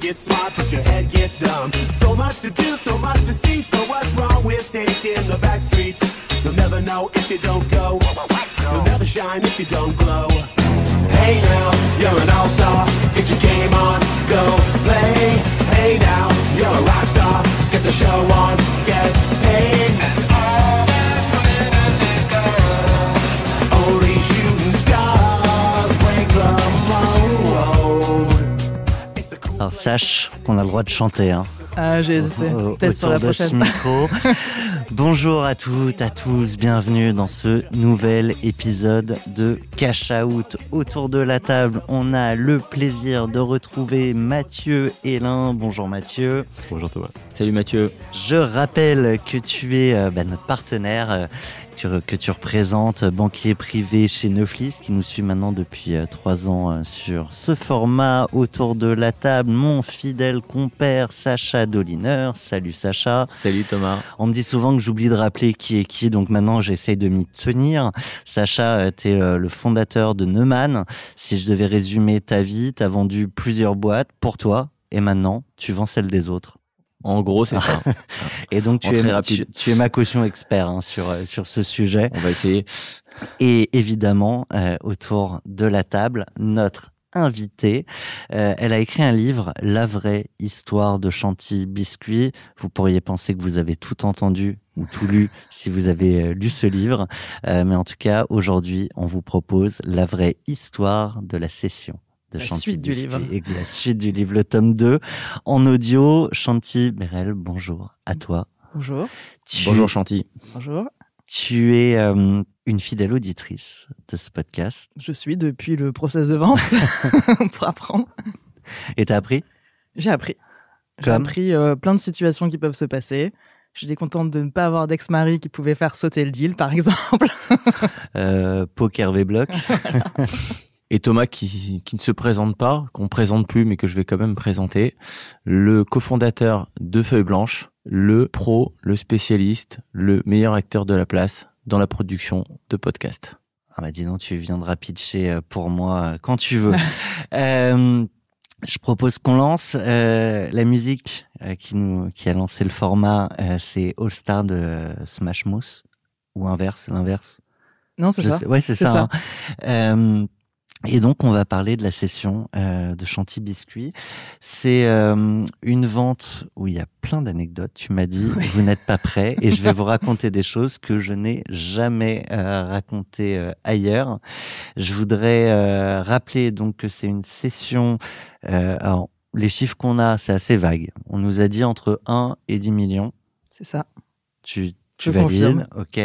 Gets smart, but your head gets dumb. So much to do, so much to see. So what's wrong with taking the back streets? You'll never know if you don't go. You'll never shine if you don't glow. Hey now, you're an all-star. Sache qu'on a le droit de chanter. Hein, Ah, j'ai hésité. Peut-être sur autour la de ce prochaine. micro. Bonjour à toutes, à tous, bienvenue dans ce nouvel épisode de Cash Out. Autour de la table, on a le plaisir de retrouver Mathieu Hélin. Bonjour Mathieu. Bonjour Thomas. Salut Mathieu. Je rappelle que tu es euh, bah, notre partenaire, euh, tu- que tu représentes euh, banquier privé chez Neuflis, qui nous suit maintenant depuis euh, trois ans euh, sur ce format. Autour de la table, mon fidèle compère Sacha Doliner. Salut Sacha. Salut Thomas. On me dit souvent que j'oublie de rappeler qui est qui, donc maintenant j'essaye de m'y tenir. Sacha, tu es le fondateur de Neumann. Si je devais résumer ta vie, tu as vendu plusieurs boîtes pour toi, et maintenant tu vends celles des autres. En gros, c'est ça. Et donc es, tu es ma caution expert hein, sur, euh, sur ce sujet. On va essayer. Et évidemment, euh, autour de la table, notre invitée, euh, elle a écrit un livre, La vraie histoire de Chantilly Biscuit. Vous pourriez penser que vous avez tout entendu ou tout lu si vous avez euh, lu ce livre. Euh, mais en tout cas, aujourd'hui, on vous propose la vraie histoire de la session. De La Chantilly suite du livre. Et la suite du livre, le tome 2, en audio. Chanty Bérel, bonjour à toi. Bonjour. Tu- Bonjour Chanty. Bonjour. tu es euh, une fidèle auditrice de ce podcast Je suis depuis le process de vente pour apprendre. et t'as appris? J'ai appris. J'ai appris euh, plein de situations qui peuvent se passer. J'étais contente de ne pas avoir d'ex-mari qui pouvait faire sauter le deal, par exemple. euh, Poker V-Block. Et Thomas qui, qui ne se présente pas, qu'on présente plus mais que je vais quand même présenter, le cofondateur de Feuille Blanche, le pro, le spécialiste, le meilleur acteur de la place dans la production de podcasts. Ah bah dis donc, tu viendras pitcher euh, pour moi euh, quand tu veux. Euh, je propose qu'on lance euh, la musique euh, qui nous qui a lancé le format. euh, c'est All Star de euh, Smash Mouth ou inverse, l'inverse. Non, c'est ça. sais- Ouais, c'est C'est ça. ça. hein. Et donc, on va parler de la session euh, de Chantilly Biscuit. C'est euh, une vente où il y a plein d'anecdotes. Tu m'as dit, vous n'êtes pas prêt, et je vais vous raconter des choses que je n'ai jamais euh, racontées ailleurs. Je voudrais rappeler donc que c'est une session. Alors, les chiffres qu'on a, c'est assez vague. On nous a dit entre 1 et 10 millions. C'est ça. Tu Je confirme. ok.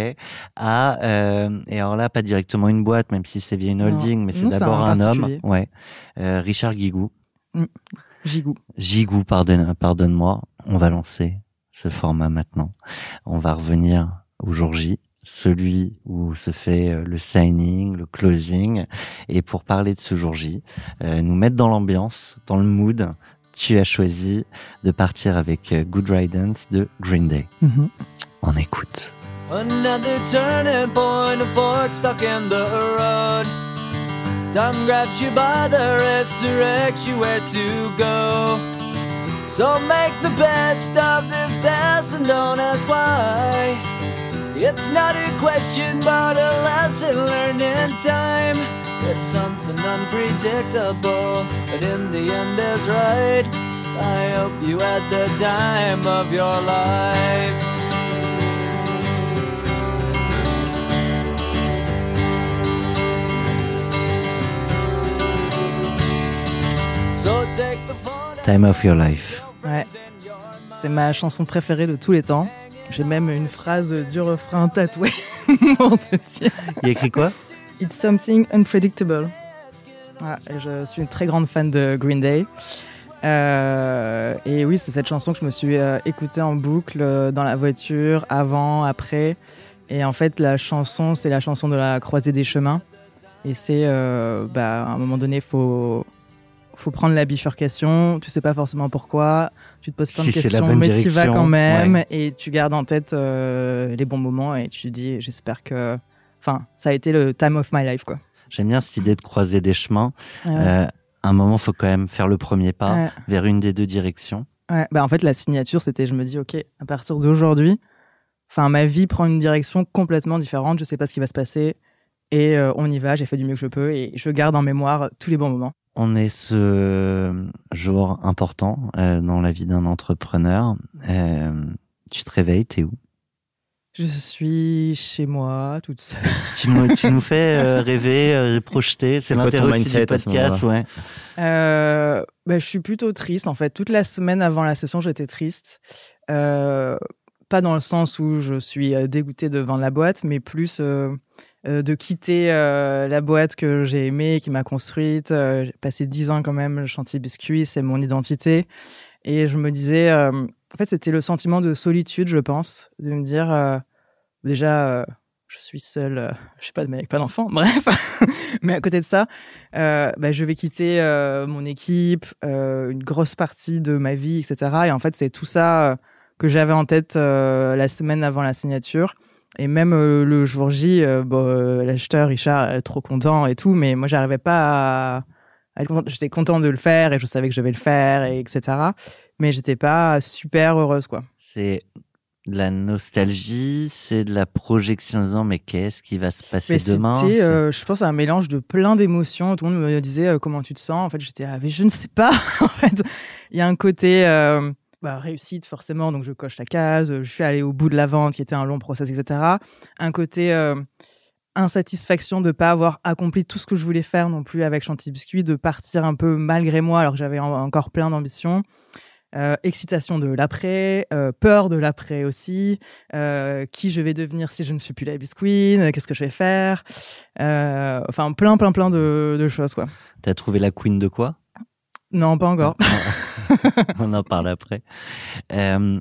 À, euh, et alors là, pas directement une boîte, même si c'est via une Non. holding, mais c'est d'abord un un, homme. Ouais. Euh, Richard Guigou. Gigou. Gigou, pardonne, pardonne-moi. On va lancer ce format maintenant. On va revenir au jour J, celui où se fait euh, le signing, le closing. Et pour parler de ce jour J, euh, nous mettre dans l'ambiance, dans le mood, tu as choisi de partir avec euh, Good Riddance de Green Day. Mhm. On écoute. Another turning point, a fork stuck in the road. Time grabs you by the wrist, directs you where to go. So make the best of this test and don't ask why. It's not a question, but a lesson learned in time. It's something unpredictable, but in the end is right. I hope you had the time of your life. Time of Your Life. Ouais. C'est ma chanson préférée de tous les temps. J'ai même une phrase du refrain tatouée pour te dire. Il écrit quoi? It's something unpredictable. Voilà, et je suis une très grande fan de Green Day. Euh, et oui, c'est cette chanson que je me suis euh, écoutée en boucle euh, dans la voiture, avant, après. Et en fait, la chanson, c'est la chanson de la croisée des chemins. Et c'est, bah, à un moment donné, faut faut prendre la bifurcation. Tu sais pas forcément pourquoi. Tu te poses plein de questions, mais tu vas direction, quand même. ouais. Et tu gardes en tête les bons moments et tu dis, j'espère que, enfin, ça a été le time of my life, quoi. J'aime bien cette idée de croiser des chemins. Ouais. Euh, à un moment, faut quand même faire le premier pas Ouais. vers une des deux directions. Ouais, bah en fait, la signature, c'était, je me dis, OK, à partir d'aujourd'hui, enfin, ma vie prend une direction complètement différente. Je sais pas ce qui va se passer. Et euh, on y va, j'ai fait du mieux que je peux et je garde en mémoire tous les bons moments. On est ce jour important euh, dans la vie d'un entrepreneur. Euh, tu te réveilles, t'es où? Je suis chez moi, toute seule. tu nous, tu nous fais euh, rêver, euh, projeter. C'est l'intérêt du podcast, ouais. Euh, bah, je suis plutôt triste, en fait. Toute la semaine avant la session, j'étais triste. Euh, pas dans le sens où je suis dégoûtée de vendre la boîte, mais plus de quitter euh, la boîte que j'ai aimée, qui m'a construite. J'ai passé dix ans quand même, le chantier biscuit, c'est mon identité. Et je me disais, euh, en fait, c'était le sentiment de solitude, je pense, de me dire, euh, déjà, euh, je suis seule, euh, je sais pas de mec, pas d'enfant, bref. mais à côté de ça, euh, bah, je vais quitter mon équipe, une grosse partie de ma vie, etc. Et en fait, c'est tout ça que j'avais en tête la semaine avant la signature. Et même le jour J, l'acheteur Richard est trop content et tout, mais moi, j'arrivais pas à. J'étais content de le faire et je savais que je vais le faire, et etc. Mais j'étais pas super heureuse, quoi. C'est de la nostalgie, c'est de la projection en disant mais qu'est-ce qui va se passer Mais demain c'était, euh, je pense, un mélange de plein d'émotions. Tout le monde me disait euh, comment tu te sens? En fait, j'étais, ah, mais je ne sais pas. en fait, il y a un côté euh, bah, réussite forcément, donc je coche la case. Je suis allée au bout de la vente, qui était un long process, etc. Un côté insatisfaction de pas avoir accompli tout ce que je voulais faire non plus avec Chantilly Biscuit, de partir un peu malgré moi, alors que j'avais en- encore plein d'ambitions. Euh, excitation de l'après, euh, peur de l'après aussi, euh, qui je vais devenir si je ne suis plus la biscuit, euh, qu'est-ce que je vais faire, euh, enfin plein plein plein de, de choses quoi. T'as trouvé la queen de quoi? Non, pas encore. On en parle après. Euh,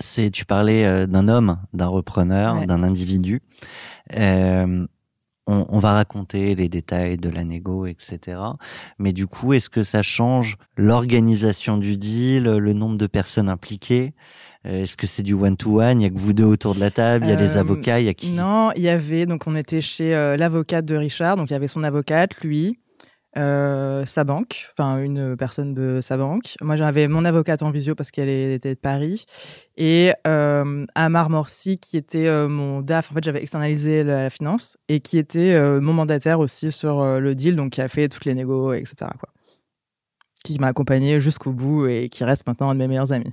c'est, tu parlais d'un homme, d'un repreneur, Ouais. d'un individu. Euh, on, on va raconter les détails de la négo, etc. Mais du coup, est-ce que ça change l'organisation du deal, le nombre de personnes impliquées? Euh, Est-ce que c'est du one-to-one? Il y a que vous deux autour de la table, il y a les Euh, avocats, il y a qui? Non, il y avait donc on était chez euh, l'avocate de Richard, donc il y avait son avocate, lui, euh, sa banque, enfin une personne de sa banque. Moi j'avais mon avocate en visio parce qu'elle était de Paris et euh, Amar Morsi qui était euh, mon DAF. En fait j'avais externalisé la finance et qui était mon mandataire aussi sur le deal, donc qui a fait toutes les négos, etc. Quoi. Qui m'a accompagné jusqu'au bout et qui reste maintenant un de mes meilleurs amis.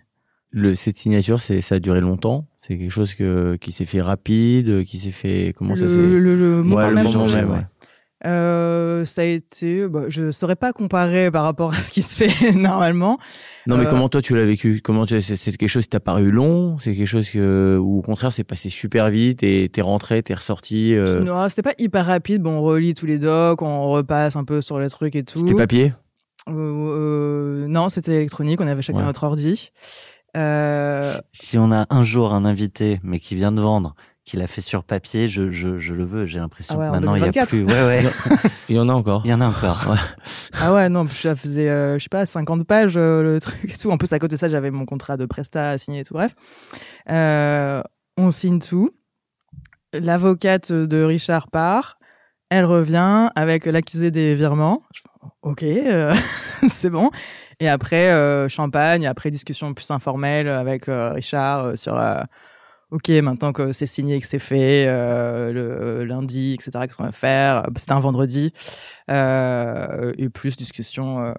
Le, cette signature, c'est, ça a duré longtemps? C'est quelque chose que, qui s'est fait rapide, qui s'est fait. Comment ça s'est. le, le moment Ouais, moment même, ouais. Euh, ça a été, bah, je saurais pas comparer par rapport à ce qui se fait normalement. Non, mais Euh, comment toi tu l'as vécu? Comment tu, c'est, c'est quelque chose qui t'a paru long? C'est quelque chose que, ou au contraire, c'est passé super vite et t'es rentré, t'es ressorti. Euh, Non, c'était pas hyper rapide. Bon, on relit tous les docs, on repasse un peu sur les trucs et tout. C'était papier? Euh, euh, non, c'était électronique. On avait chacun Ouais. notre ordi. Euh, Si on a un jour un invité, mais qui vient de vendre, qui l'a fait sur papier, je, je, je le veux. J'ai l'impression Ah ouais, que en maintenant il y a 2024. plus. Ouais, ouais. Il y en a encore. Il y en a encore. ah ouais, non, ça faisait, euh, je sais pas, 50 pages euh, le truc et tout. En plus, à côté de ça, j'avais mon contrat de Presta à signer et tout. Bref, Euh, on signe tout. L'avocate de Richard part. Elle revient avec l'accusé des virements. Je fais, ok, euh, c'est bon. Et après, euh, champagne, après discussion plus informelle avec euh, Richard euh, sur euh, ok, maintenant que c'est signé et que c'est fait, euh, le lundi, etc., qu'est-ce qu'on va faire? Bah, C'était un vendredi. Euh, et plus discussion, euh,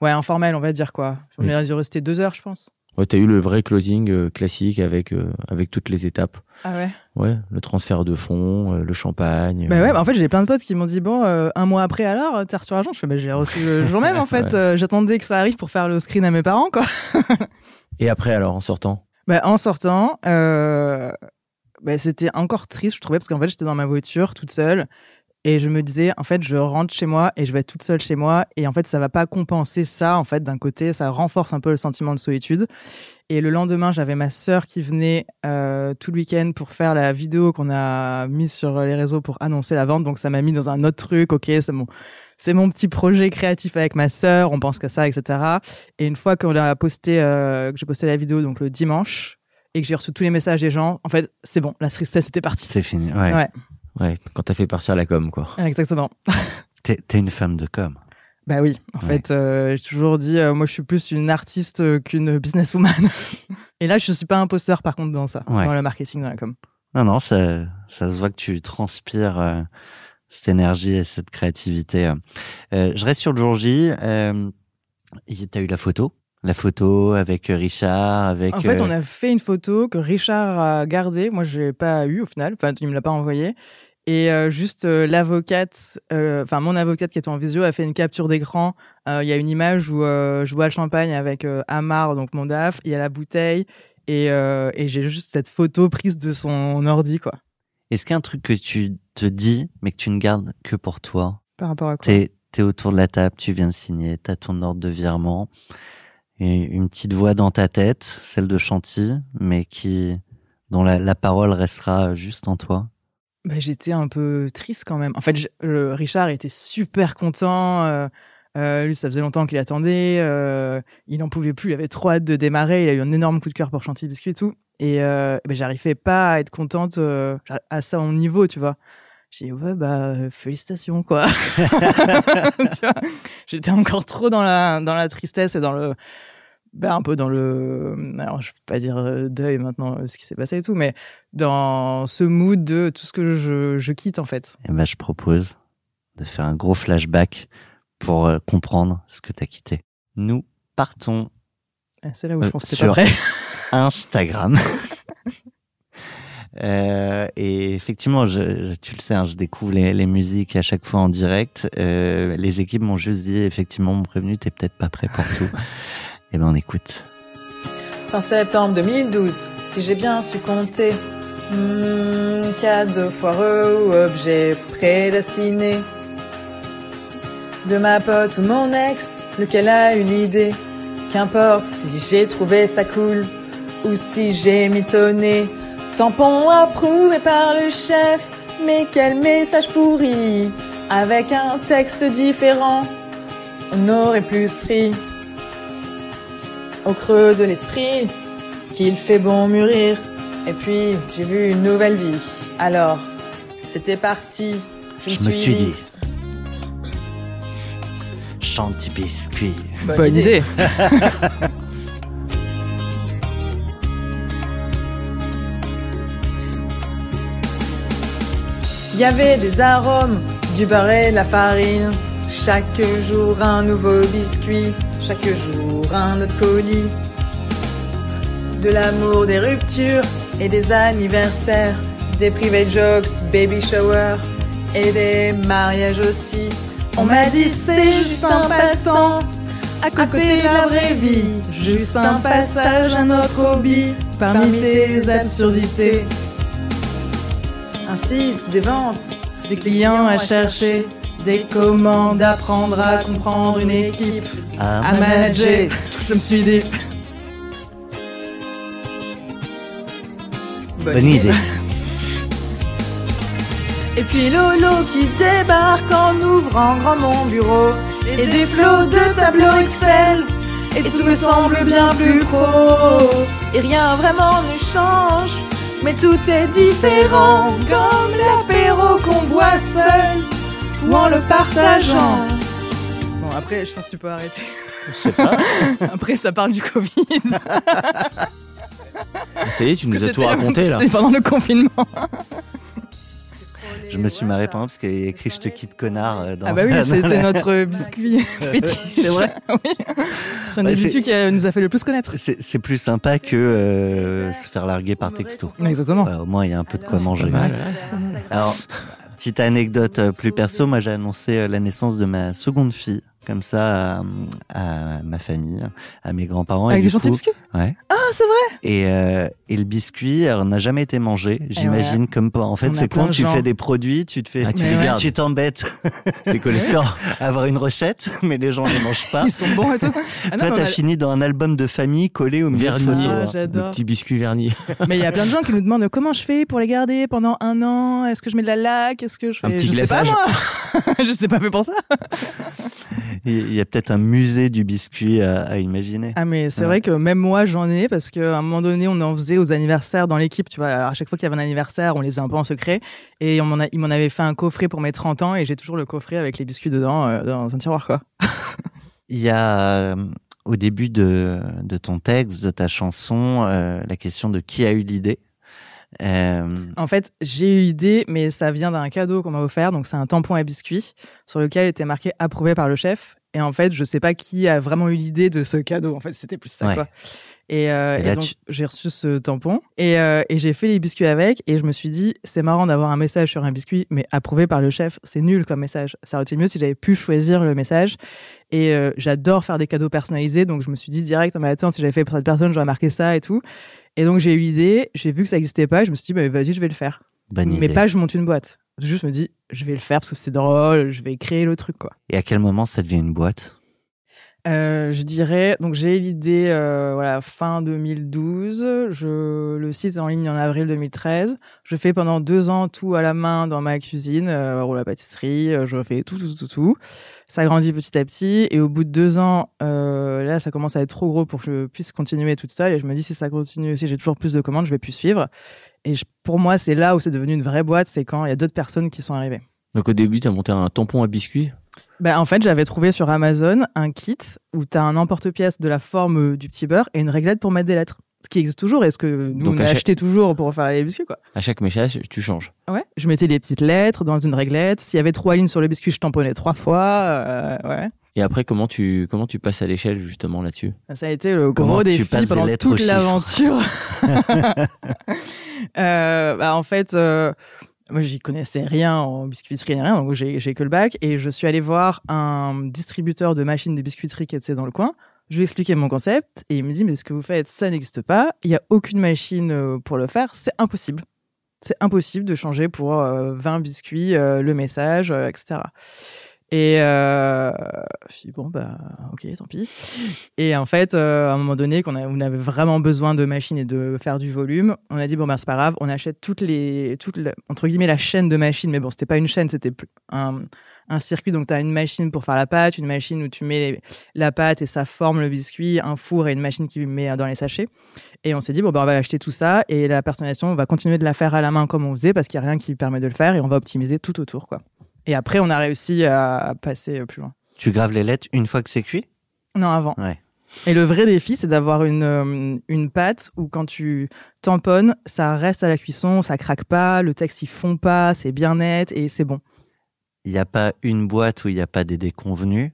ouais, informelle, on va dire quoi. On Oui. est dû rester deux heures, je pense. Ouais, t'as eu le vrai closing euh, classique avec euh, avec toutes les étapes. Ah ouais? Ouais, le transfert de fonds, euh, le champagne. Bah euh, ouais, bah en fait, j'ai plein de potes qui m'ont dit bon, euh, un mois après, alors, t'as reçu l'argent Je fais bah j'ai reçu le jour même en fait. Ouais. Euh, J'attendais que ça arrive pour faire le screen à mes parents quoi. Et après, alors, en sortant? Bah, en sortant, euh, bah, c'était encore triste, je trouvais, parce qu'en fait, j'étais dans ma voiture toute seule. Et je me disais, en fait, je rentre chez moi et je vais être toute seule chez moi. Et en fait, ça va pas compenser ça. En fait, d'un côté, ça renforce un peu le sentiment de solitude. Et le lendemain, j'avais ma sœur qui venait euh, tout le week-end pour faire la vidéo qu'on a mise sur les réseaux pour annoncer la vente. Donc, ça m'a mis dans un autre truc. Ok, c'est mon, c'est mon petit projet créatif avec ma sœur. On pense qu'à ça, etc. Et une fois qu'on a posté, euh, que j'ai posté la vidéo, donc le dimanche, et que j'ai reçu tous les messages des gens, en fait, c'est bon, la tristesse était partie. C'est fini. Ouais. Ouais. Ouais, quand t'as fait partir la com, quoi. Exactement. T'es, t'es une femme de com. Bah oui, en Ouais. fait, euh, j'ai toujours dit, euh, moi, je suis plus une artiste euh, qu'une businesswoman. et là, je suis pas imposteur, par contre, dans ça, Ouais. dans le marketing, dans la com. Non, non, ça, ça se voit que tu transpires cette énergie et cette créativité. Je reste sur le jour J. Euh, T'as eu la photo? La photo avec Richard, avec... En fait, on a fait une photo que Richard a gardée. Moi, je l'ai pas eu au final. Enfin, il me l'a pas envoyée. Et euh, juste euh, l'avocate, euh, enfin mon avocate qui était en visio a fait une capture d'écran. Euh, Il y a une image où euh, je bois le champagne avec euh, Amar, donc mon DAF. Il y a la bouteille et, euh, et j'ai juste cette photo prise de son ordi, quoi. Est-ce qu'il y a un truc que tu te dis, mais que tu ne gardes que pour toi? Par rapport à quoi? T'es es autour de la table, tu viens de signer, t'as ton ordre de virement, et une petite voix dans ta tête, celle de Chanty, mais qui dont la, la parole restera juste en toi. Bah, j'étais un peu triste quand même. En fait, le- Richard était super content. euh, euh, lui, ça faisait longtemps qu'il attendait. euh, il n'en pouvait plus. Il avait trop hâte de démarrer. Il a eu un énorme coup de cœur pour Chantilly Biscuit et tout. Et ben, j'arrivais pas à être contente euh, à ça au niveau, tu vois. J'ai dit, ouais, bah, félicitations, quoi. J'étais encore trop dans la, dans la tristesse et dans le. Ben, un peu dans le. Alors, je vais pas dire euh, deuil maintenant, euh, ce qui s'est passé et tout, mais dans ce mood de tout ce que je, je quitte, en fait. Et ben, je propose de faire un gros flashback pour euh, comprendre ce que t'as quitté. Nous partons Et C'est là où je pense que t'es sur- pas prêt. Instagram. Euh, et effectivement, je, je- tu le sais, hein, je découvre les, les musiques à chaque fois en direct. Euh, les équipes m'ont juste dit, effectivement, m'ont prévenu, t'es peut-être pas prêt pour tout. Et ben. Fin septembre 2012, si j'ai bien su compter. Hmm, cadeau foireux ou objet prédestiné. De ma pote ou mon ex, lequel a une idée? Qu'importe si j'ai trouvé ça cool ou si j'ai mitonné. Tampon approuvé par le chef, mais quel message pourri? Avec un texte différent, on aurait plus ri au creux de l'esprit qu'il fait bon mûrir. Et puis, j'ai vu une nouvelle vie. Alors, c'était parti. Je me suis dit. Chanty biscuit. Bonne, idée. Il y avait des arômes, du beurre et de la farine. Chaque jour un nouveau biscuit, chaque jour un autre colis. De l'amour, des ruptures et des anniversaires, des private jokes, baby shower et des mariages aussi. On m'a dit c'est juste un passe-temps, à côté de la vraie vie, juste un passage, un autre hobby, parmi tes absurdités. Un site, des ventes, des clients à chercher, des commandes, apprendre à comprendre une équipe, à manager. Je me suis dit. Bonne idée. Et puis Lolo qui débarque en ouvrant grand mon bureau. Et des flots de tableaux Excel. Et tout me semble bien plus pro. Et rien vraiment ne change. Mais tout est différent Comme l'apéro qu'on boit seul Ou en le partageant Bon après je pense que tu peux arrêter Je sais pas. Après ça parle du Covid Ça y est, tu nous as tout raconté là. C'était pendant le confinement Je me suis marré pendant parce qu'il y a écrit Je te quitte connard. euh, Dans Ah bah oui, c'était notre biscuit fétiche. C'est vrai Oui. C'est un des biscuits qui a- nous a fait le plus connaître. C'est plus sympa que euh, se faire larguer par texto. Exactement. Au moins, il y a un peu de quoi manger. Ouais, mal. Alors, petite anecdote euh, plus perso, moi j'ai annoncé euh, la naissance de ma seconde fille, comme ça, à, à ma famille, à mes grands-parents. Avec des gentils biscuits? Ouais. Ah, c'est vrai? Et, euh, et le biscuit n'a jamais été mangé, j'imagine, comme pas. En fait, c'est quand tu gens. fais des produits, tu te fais, Ah, tu ouais. gardes. tu t'embêtes C'est collector. à avoir une recette, mais les gens ne les mangent pas. Ils sont bons et tout. Ah non, Toi, t'as a- fini dans un album de famille collé au milieu de Vernis. Ah, hein. J'adore. petit biscuit vernis. Mais il y a plein de gens qui nous demandent comment je fais pour les garder pendant un an? Est-ce que je mets de la laque? Est-ce que je fais Un petit Je sais pas glaçage. moi. je sais pas fait pour ça. Il y a peut-être un musée du biscuit à, à imaginer. Ah mais c'est Ouais. vrai que même moi j'en ai parce qu'à un moment donné on en faisait aux anniversaires dans l'équipe, tu vois. Alors à chaque fois qu'il y avait un anniversaire, on les faisait un peu en secret et on m'en a, il m'en avait fait un coffret pour mes 30 ans et j'ai toujours le coffret avec les biscuits dedans euh, dans un tiroir quoi. Il y a euh, au début de, de ton texte, de ta chanson, euh, la question de qui a eu l'idée? Euh, En fait, j'ai eu l'idée, mais ça vient d'un cadeau qu'on m'a offert. Donc, c'est un tampon à biscuits sur lequel était marqué approuvé par le chef. Et en fait, je sais pas qui a vraiment eu l'idée de ce cadeau. En fait, c'était plus ça, Ouais. quoi. Et, euh, Et et là, donc, tu- j'ai reçu ce tampon et, euh, et j'ai fait les biscuits avec. Et je me suis dit, c'est marrant d'avoir un message sur un biscuit, mais approuvé par le chef. C'est nul comme message. Ça aurait été mieux si j'avais pu choisir le message. Et euh, j'adore faire des cadeaux personnalisés. Donc, je me suis dit direct, mais attends, si j'avais fait pour cette personne, j'aurais marqué ça et tout. Et donc, j'ai eu l'idée, j'ai vu que ça n'existait pas. Et je me suis dit, bah, vas-y, je vais le faire bonne mais idée. pas je monte une boîte. Je juste me dis, je vais le faire parce que c'est drôle, je vais créer le truc, quoi. Et à quel moment ça devient une boîte? Euh, je dirais, donc j'ai l'idée, euh, voilà, fin 2012. Je, le site est en ligne en avril 2013. Je fais pendant deux ans tout à la main dans ma cuisine, euh, roule à pâtisserie, euh, je fais tout, tout, tout, tout. Ça grandit petit à petit et au bout de deux ans, euh, là, ça commence à être trop gros pour que je puisse continuer toute seule. Et je me dis, si ça continue, si j'ai toujours plus de commandes, je vais plus suivre. Et je- pour moi, c'est là où c'est devenu une vraie boîte, c'est quand il y a d'autres personnes qui sont arrivées. Donc au début, tu as monté un tampon à biscuit. Ben, en fait, j'avais trouvé sur Amazon un kit où tu as un emporte-pièce de la forme euh, du petit beurre et une réglette pour mettre des lettres. Ce qui existe toujours et ce que nous, Donc, on a chaque- acheté toujours pour faire les biscuits, quoi. À chaque message, tu changes. Ouais. Je mettais les petites lettres dans une réglette. S'il y avait trois lignes sur le biscuit, je tamponnais trois fois. euh, ouais. Et après, comment tu, comment tu passes à l'échelle justement là-dessus? Ça a été le gros défi des pendant toute l'aventure. Euh, bah, en fait, euh, moi, j'y connaissais rien en biscuiterie, rien, donc j'ai que le bac. Et je suis allée voir un distributeur de machines de biscuiterie qui était dans le coin. Je lui ai expliqué mon concept et il me dit Mais ce que vous faites, ça n'existe pas. Il n'y a aucune machine euh, pour le faire. C'est impossible. C'est impossible de changer pour euh, 20 biscuits euh, le message, euh, etc. Et euh, bon bah ok tant pis. Et en fait, euh, à un moment donné, qu'on on avait vraiment besoin de machines et de faire du volume, on a dit bon bah c'est pas grave, on achète toutes les, toutes la- entre guillemets la chaîne de machines, mais bon c'était pas une chaîne, c'était un, un circuit. Donc tu as une machine pour faire la pâte, une machine où tu mets la pâte et ça forme le biscuit, un four et une machine qui met dans les sachets. Et on s'est dit bon bah on va acheter tout ça et la personnalisation on va continuer de la faire à la main comme on faisait parce qu'il y a rien qui permet de le faire et on va optimiser tout autour quoi. Et après on a réussi à passer plus loin. Tu graves les lettres une fois que c'est cuit? Non avant. Ouais. Et le vrai défi, c'est d'avoir une, euh, une pâte où quand tu tamponnes, ça reste à la cuisson, ça craque pas, le texte il fond pas, c'est bien net et c'est bon. Il n'y a pas une boîte où il n'y a pas des déconvenus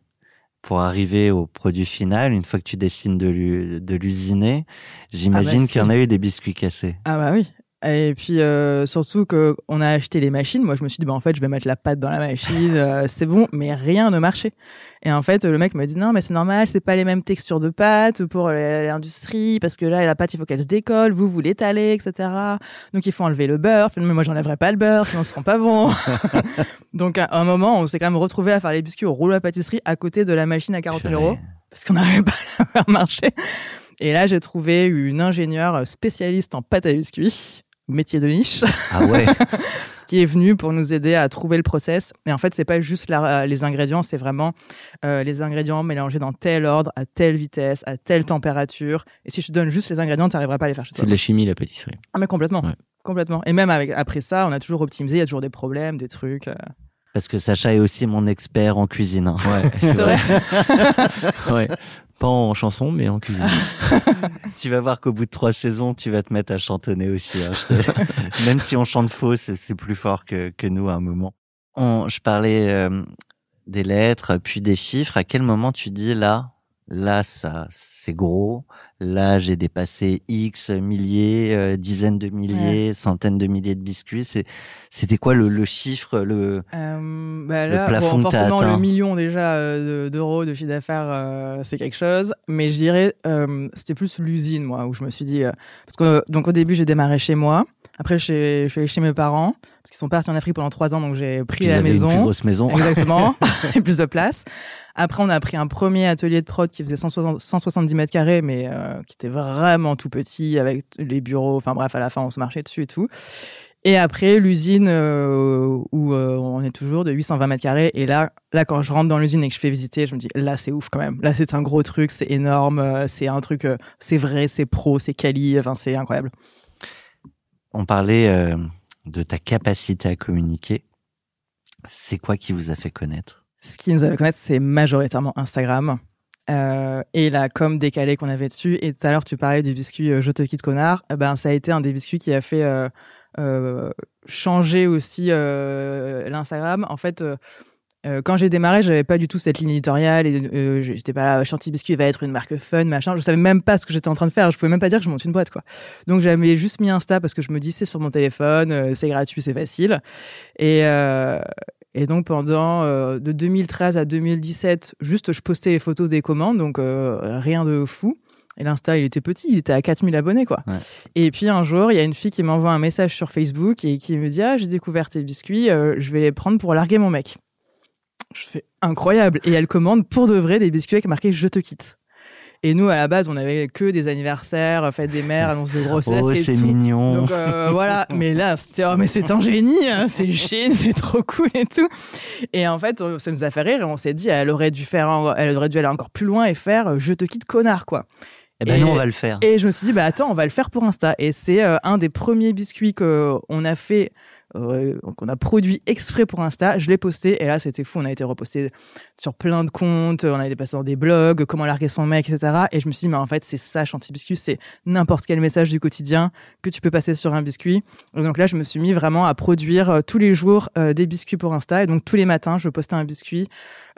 pour arriver au produit final. Une fois que tu décides de l'u- de l'usiner, j'imagine Ah bah, qu'il y en a eu des biscuits cassés. Ah bah oui. Et puis euh, surtout que on a acheté les machines. Moi, je me suis dit bah en fait, je vais mettre la pâte dans la machine, euh, c'est bon, mais rien ne marchait. Et en fait, le mec m'a dit non, mais c'est normal, c'est pas les mêmes textures de pâte pour euh, l'industrie parce que là, la pâte, il faut qu'elle se décolle, vous vous l'étalez, etc. Donc il faut enlever le beurre. Mais moi, j'enlèverai pas le beurre, sinon ce sera pas bon. Donc à un moment, on s'est quand même retrouvé à faire les biscuits au rouleau à pâtisserie à côté de la machine à 40 000 euros parce qu'on n'arrivait pas à la faire marcher. Et là, j'ai trouvé une ingénieure spécialiste en pâte à biscuits, métier de niche, Ah ouais qui est venue pour nous aider à trouver le process. Et en fait, c'est pas juste la- les ingrédients, c'est vraiment euh, les ingrédients mélangés dans tel ordre, à telle vitesse, à telle température. Et si je te donne juste les ingrédients, tu n'arriveras pas à les faire chez C'est de la chimie, la pâtisserie. Ah mais complètement, Ouais. complètement. Et même avec après ça, on a toujours optimisé. Il y a toujours des problèmes, des trucs. euh. Parce que Sacha est aussi mon expert en cuisine. hein. Ouais, c'est vrai. ouais. Pas en chanson, mais en cuisine. tu vas voir qu'au bout de trois saisons, tu vas te mettre à chantonner aussi. hein. Te- Même si on chante faux, c'est c'est plus fort que, que nous à un moment. On, je parlais euh, des lettres, puis des chiffres. À quel moment tu dis là, là, ça, c'est gros. Là, j'ai dépassé X milliers, euh, dizaines de milliers, centaines de milliers de biscuits. C'était quoi le, le chiffre, le, Euh, bah Le là, plafond bon, forcément, le million déjà euh, de- d'euros de chiffre d'affaires, euh, c'est quelque chose. Mais je dirais, c'était plus l'usine, moi, où je me suis dit. parce que, donc, au début, j'ai démarré chez moi. Après, je suis allée chez mes parents, parce qu'ils sont partis en Afrique pendant trois ans, donc j'ai pris la maison. une plus grosse maison. Exactement, et plus de place. Après, on a pris un premier atelier de prod qui faisait 160 170 mètres carrés, mais euh, qui était vraiment tout petit, avec les bureaux. Enfin bref, à la fin, on se marchait dessus et tout. Et après, l'usine euh, où euh, on est toujours de 820 mètres carrés. Et là, là, quand je rentre dans l'usine et que je fais visiter, je me dis, là, c'est ouf quand même. Là, c'est un gros truc, c'est énorme, c'est un truc, c'est vrai, c'est pro, c'est quali, enfin, c'est incroyable. On parlait de ta capacité à communiquer. C'est quoi qui vous a fait connaître? Ce qui nous a fait connaître, c'est majoritairement Instagram. Euh, et la com décalée qu'on avait dessus. Et tout à l'heure, tu parlais du biscuit euh, Je te quitte connard. Eh ben, ça a été un des biscuits qui a fait euh, euh, changer aussi euh, l'Instagram. En fait, euh, euh, quand j'ai démarré, j'avais pas du tout cette ligne éditoriale et euh, j'étais pas là, Chantilly Biscuit va être une marque fun, machin. Je savais même pas ce que j'étais en train de faire. Je pouvais même pas dire que je monte une boîte, quoi. Donc j'avais juste mis Insta parce que je me dis c'est sur mon téléphone, euh, c'est gratuit, c'est facile. Et, euh, et donc pendant euh, de 2013 à 2017, juste je postais les photos des commandes, donc euh, rien de fou. Et l'Insta, il était petit, il était à 4000 abonnés, quoi. Ouais. Et puis un jour, il y a une fille qui m'envoie un message sur Facebook et qui me dit Ah, j'ai découvert tes biscuits, euh, je vais les prendre pour larguer mon mec. Je fais incroyable. Et elle commande pour de vrai des biscuits avec marqué Je te quitte. Et nous, à la base, on avait que des anniversaires, fête des mères, annonce de grossesse Oh, c'est mignon. Donc euh, voilà, mais là, c'était oh, mais c'est un génie, hein, c'est Chine, c'est trop cool et tout. Et en fait, ça nous a fait rire et on s'est dit, elle aurait dû faire, elle aurait dû aller encore plus loin et faire, euh, je te quitte connard quoi. eh ben et- nous, on va le faire. Et je me suis dit, bah attends, on va le faire pour Insta. Et c'est euh, un des premiers biscuits qu'on a fait, qu'on a produit exprès pour Insta. Je l'ai posté et là, c'était fou. On a été reposté sur plein de comptes, on a été passé dans des blogs, comment larguer son mec, etc. Et je me suis dit, mais en fait, c'est ça, Chanty Biscuit, c'est n'importe quel message du quotidien que tu peux passer sur un biscuit. Et donc là, je me suis mis vraiment à produire euh, tous les jours euh, des biscuits pour Insta. Et donc tous les matins, je postais un biscuit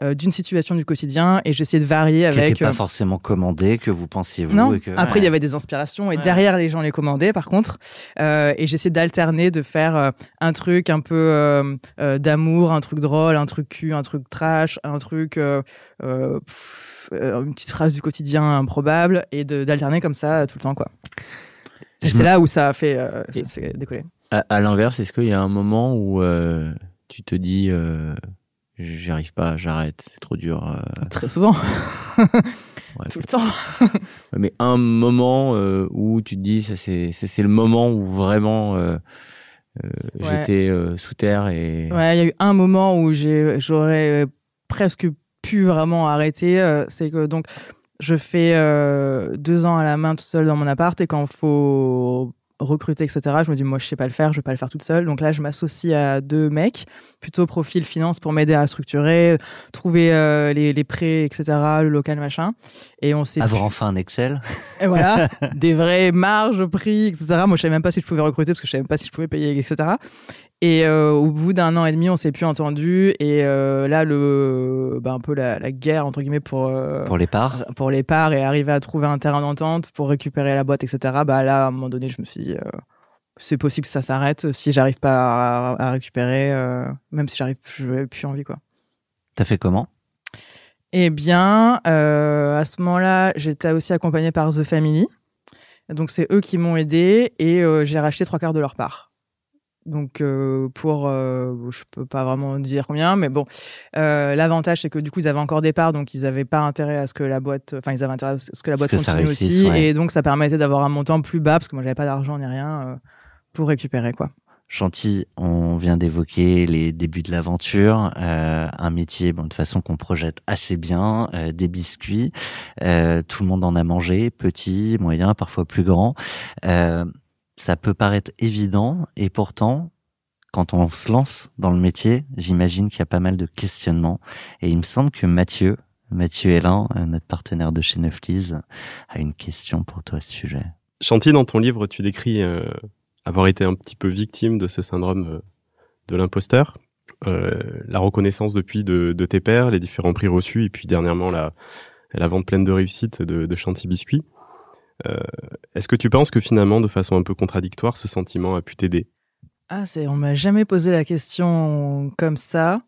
euh, d'une situation du quotidien et j'essayais de varier Qui avec. n'était pas euh, forcément commandé, que vous pensiez vous. non. et que- Après, il y avait des inspirations et Ouais. derrière, les gens les commandaient, par contre. Euh, et j'essayais d'alterner, de faire un truc un peu d'amour, un truc drôle, un truc cul, un truc trash, un truc, euh, euh, pff, euh, une petite phrase du quotidien improbable et d'alterner comme ça tout le temps, quoi. Et c'est me- là où ça a fait, euh, ça Et- se fait décoller. À, à l'inverse, est-ce qu'il y a un moment où euh, tu te dis, euh, j'y arrive pas, j'arrête, c'est trop dur. euh, Très souvent, ouais. tout le temps. Mais un moment euh, où tu te dis, ça c'est c'est le moment où vraiment euh, Ouais. j'étais sous terre et Ouais, il y a eu un moment où j'ai, j'aurais presque pu vraiment arrêter. c'est que donc, je fais deux ans à la main tout seul dans mon appart et quand faut recruter, etc., je me dis, moi, je sais pas le faire, je vais pas le faire toute seule. Donc là, je m'associe à deux mecs, plutôt profil finance pour m'aider à structurer, trouver euh, les, les prêts, etc., le local, machin. Et on s'est Avoir enfin un Excel. et voilà, des vraies marges, prix, etc. Moi, je savais même pas si je pouvais recruter parce que je savais même pas si je pouvais payer, etc. Et euh, au bout d'un an et demi, on s'est plus entendu. Et euh, là, le, bah, un peu la, la guerre entre guillemets pour euh, Pour les parts. pour les parts et arriver à trouver un terrain d'entente pour récupérer la boîte, etc. Bah là, à un moment donné, je me suis dit, c'est possible que ça s'arrête si j'arrive pas à, à récupérer, même si j'arrive, je n'ai plus envie quoi. T'as fait comment? Eh bien, à ce moment-là, j'étais aussi accompagnée par The Family. Donc, c'est eux qui m'ont aidé et j'ai racheté trois quarts de leur part. Donc, euh, pour, euh, je peux pas vraiment dire combien, mais bon, euh, l'avantage c'est que du coup ils avaient encore des parts, donc ils n'avaient pas intérêt à ce que la boîte, enfin ils avaient intérêt à ce que la boîte que continue aussi, ouais. et donc ça permettait d'avoir un montant plus bas parce que moi j'avais pas d'argent ni rien euh, pour récupérer quoi. Chanty, on vient d'évoquer les débuts de l'aventure, euh, un métier bon, de façon qu'on projette assez bien, euh, des biscuits, euh, tout le monde en a mangé, petit, moyen, parfois plus grand. Ça peut paraître évident et pourtant, quand on se lance dans le métier, j'imagine qu'il y a pas mal de questionnements. Et il me semble que Mathieu, Mathieu Hélin, euh, notre partenaire de chez Neuflise, a une question pour toi à ce sujet. Chanty, dans ton livre, tu décris euh, avoir été un petit peu victime de ce syndrome euh, de l'imposteur. La reconnaissance depuis de, de, tes pairs, les différents prix reçus, et puis dernièrement la, la vente pleine de réussite de, de Chanty Biscuit. Euh, Est-ce que tu penses que finalement, de façon un peu contradictoire, ce sentiment a pu t'aider? Ah, c'est, on m'a jamais posé la question comme ça.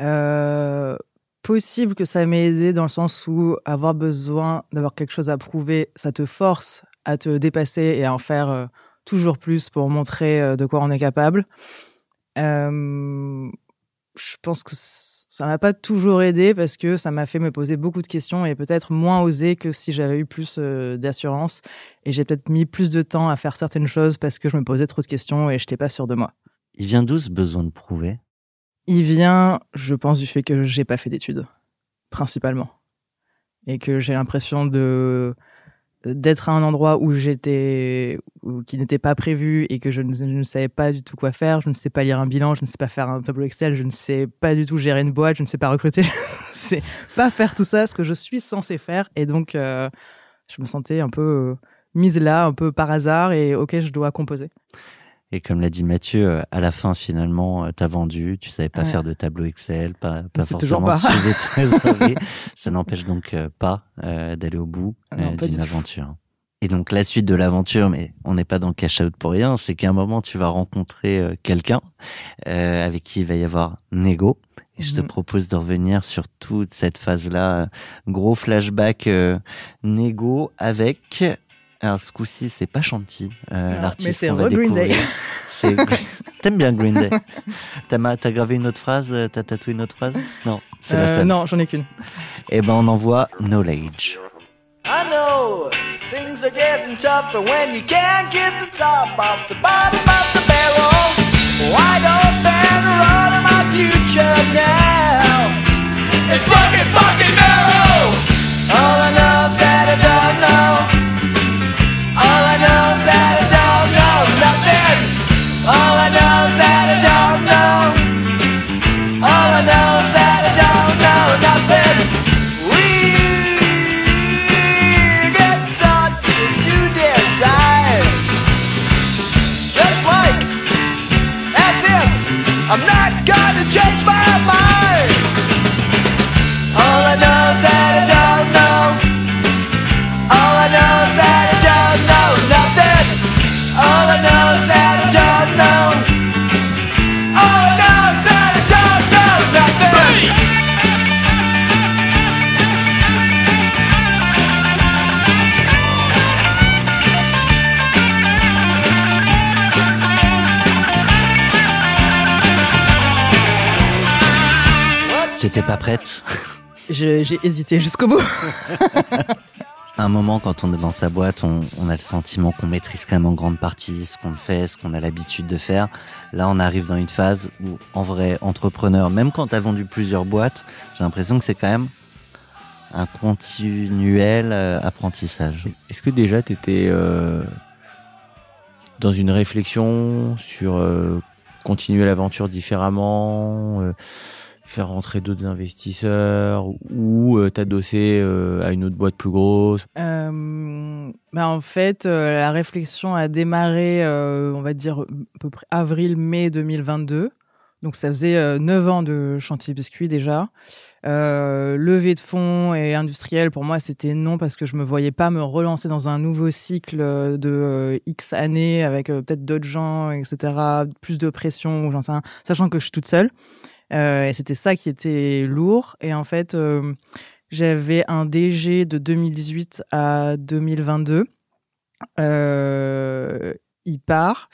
Euh, possible que ça m'ait aidé dans le sens où avoir besoin d'avoir quelque chose à prouver, ça te force à te dépasser et à en faire euh, toujours plus pour montrer de quoi on est capable. Je pense que ça m'a pas toujours aidé parce que ça m'a fait me poser beaucoup de questions et peut-être moins oser que si j'avais eu plus euh, d'assurance. Et j'ai peut-être mis plus de temps à faire certaines choses parce que je me posais trop de questions et je n'étais pas sûre de moi. Il vient d'où ce besoin de prouver? Il vient, je pense, du fait que j'ai pas fait d'études, principalement. Et que j'ai l'impression de d'être à un endroit où j'étais qui n'était pas prévu et que je ne, je ne, savais pas du tout quoi faire. Je ne sais pas lire un bilan je ne sais pas faire un tableau Excel je ne sais pas du tout gérer une boîte je ne sais pas recruter c'est pas faire tout ça ce que je suis censé faire. Et donc euh, je me sentais un peu euh, mise là un peu par hasard et ok je dois composer et comme l'a dit Mathieu, à la fin, finalement, t'as vendu, tu savais pas Ouais. faire de tableau Excel, pas, forcément pas. de suivi trésorerie. Ça n'empêche donc euh, pas euh, d'aller au bout euh, d'une aventure. Et donc la suite de l'aventure, mais on n'est pas dans le cash out pour rien, c'est qu'à un moment tu vas rencontrer euh, quelqu'un euh, avec qui il va y avoir négo. Et je te Mhm. propose de revenir sur toute cette phase-là, euh, gros flashback euh, négo avec. Alors ce coup-ci c'est pas Chanty, euh, Non, l'artiste mais c'est qu'on va re Green Day. T'aimes bien Green Day T'as gravé une autre phrase euh, T'as tatoué une autre phrase? Non, c'est la Euh, seule. non j'en ai qu'une Eh ben on envoie Knowledge. I know things are getting tougher when you can't get the top off the bottom of the barrel. Wide open, run to my future now? It's fucking fucking narrow. All I know is that I don't know. All I know J'étais pas prête. J'ai hésité jusqu'au bout À un moment, quand on est dans sa boîte, on, on a le sentiment qu'on maîtrise quand même en grande partie ce qu'on fait, ce qu'on a l'habitude de faire. Là, on arrive dans une phase où, en vrai, entrepreneur, même quand tu as vendu plusieurs boîtes, j'ai l'impression que c'est quand même un continuel euh, apprentissage. Est-ce que déjà tu étais dans une réflexion sur euh, continuer l'aventure différemment, euh, faire rentrer d'autres investisseurs ou euh, t'adosser euh, à une autre boîte plus grosse? Euh, bah en fait, euh, la réflexion a démarré, euh, on va dire, à peu près avril-mai 2022. Donc, ça faisait euh, 9 ans de Chantier Biscuit déjà. Levée de fonds et industriel, pour moi, c'était non parce que je me voyais pas me relancer dans un nouveau cycle de X années avec peut-être d'autres gens, etc. Plus de pression, sachant que je suis toute seule. Euh, et c'était ça qui était lourd. Et en fait, euh, j'avais un DG de 2018 à 2022. Euh, il part.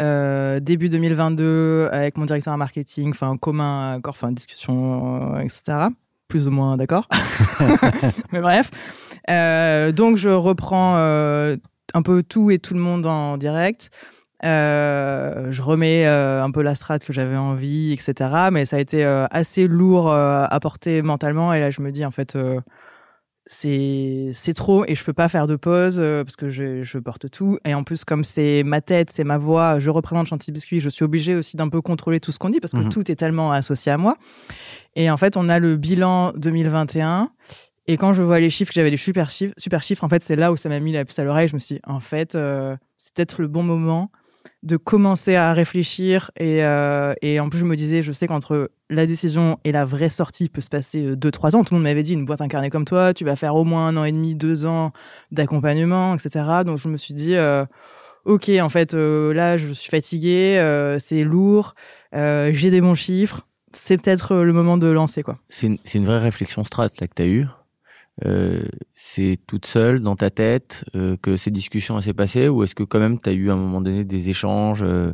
Euh, début 2022 avec mon directeur marketing, enfin commun accord, enfin discussion, euh, etc. Plus ou moins d'accord. Mais bref. Euh, donc je reprends un peu tout et tout le monde en direct. Euh, je remets euh, un peu la strate que j'avais envie, etc. Mais ça a été euh, assez lourd à porter mentalement. Et là, je me dis, en fait, c'est trop et je peux pas faire de pause parce que je, je porte tout et en plus comme c'est ma tête c'est ma voix je représente Chantilly Biscuit je suis obligée aussi d'un peu contrôler tout ce qu'on dit parce que Mhm. tout est tellement associé à moi et en fait on a le bilan 2021 et quand je vois les chiffres j'avais des super chiffres super chiffres en fait c'est là où ça m'a mis la puce à l'oreille je me suis dit en fait c'est peut-être le bon moment de commencer à réfléchir et, euh, et en plus je me disais je sais qu'entre la décision et la vraie sortie peut se passer 2-3 ans. Tout le monde m'avait dit une boîte incarnée comme toi tu vas faire au moins un an et demi deux ans d'accompagnement etc donc je me suis dit euh, ok en fait euh, là je suis fatiguée euh, c'est lourd euh, j'ai des bons chiffres. C'est peut-être euh, le moment de lancer quoi. C'est une, une vraie réflexion strat là que tu as eue. Euh, c'est toute seule dans ta tête euh, que ces discussions s'est passées ou est-ce que quand même tu as eu à un moment donné des échanges, euh,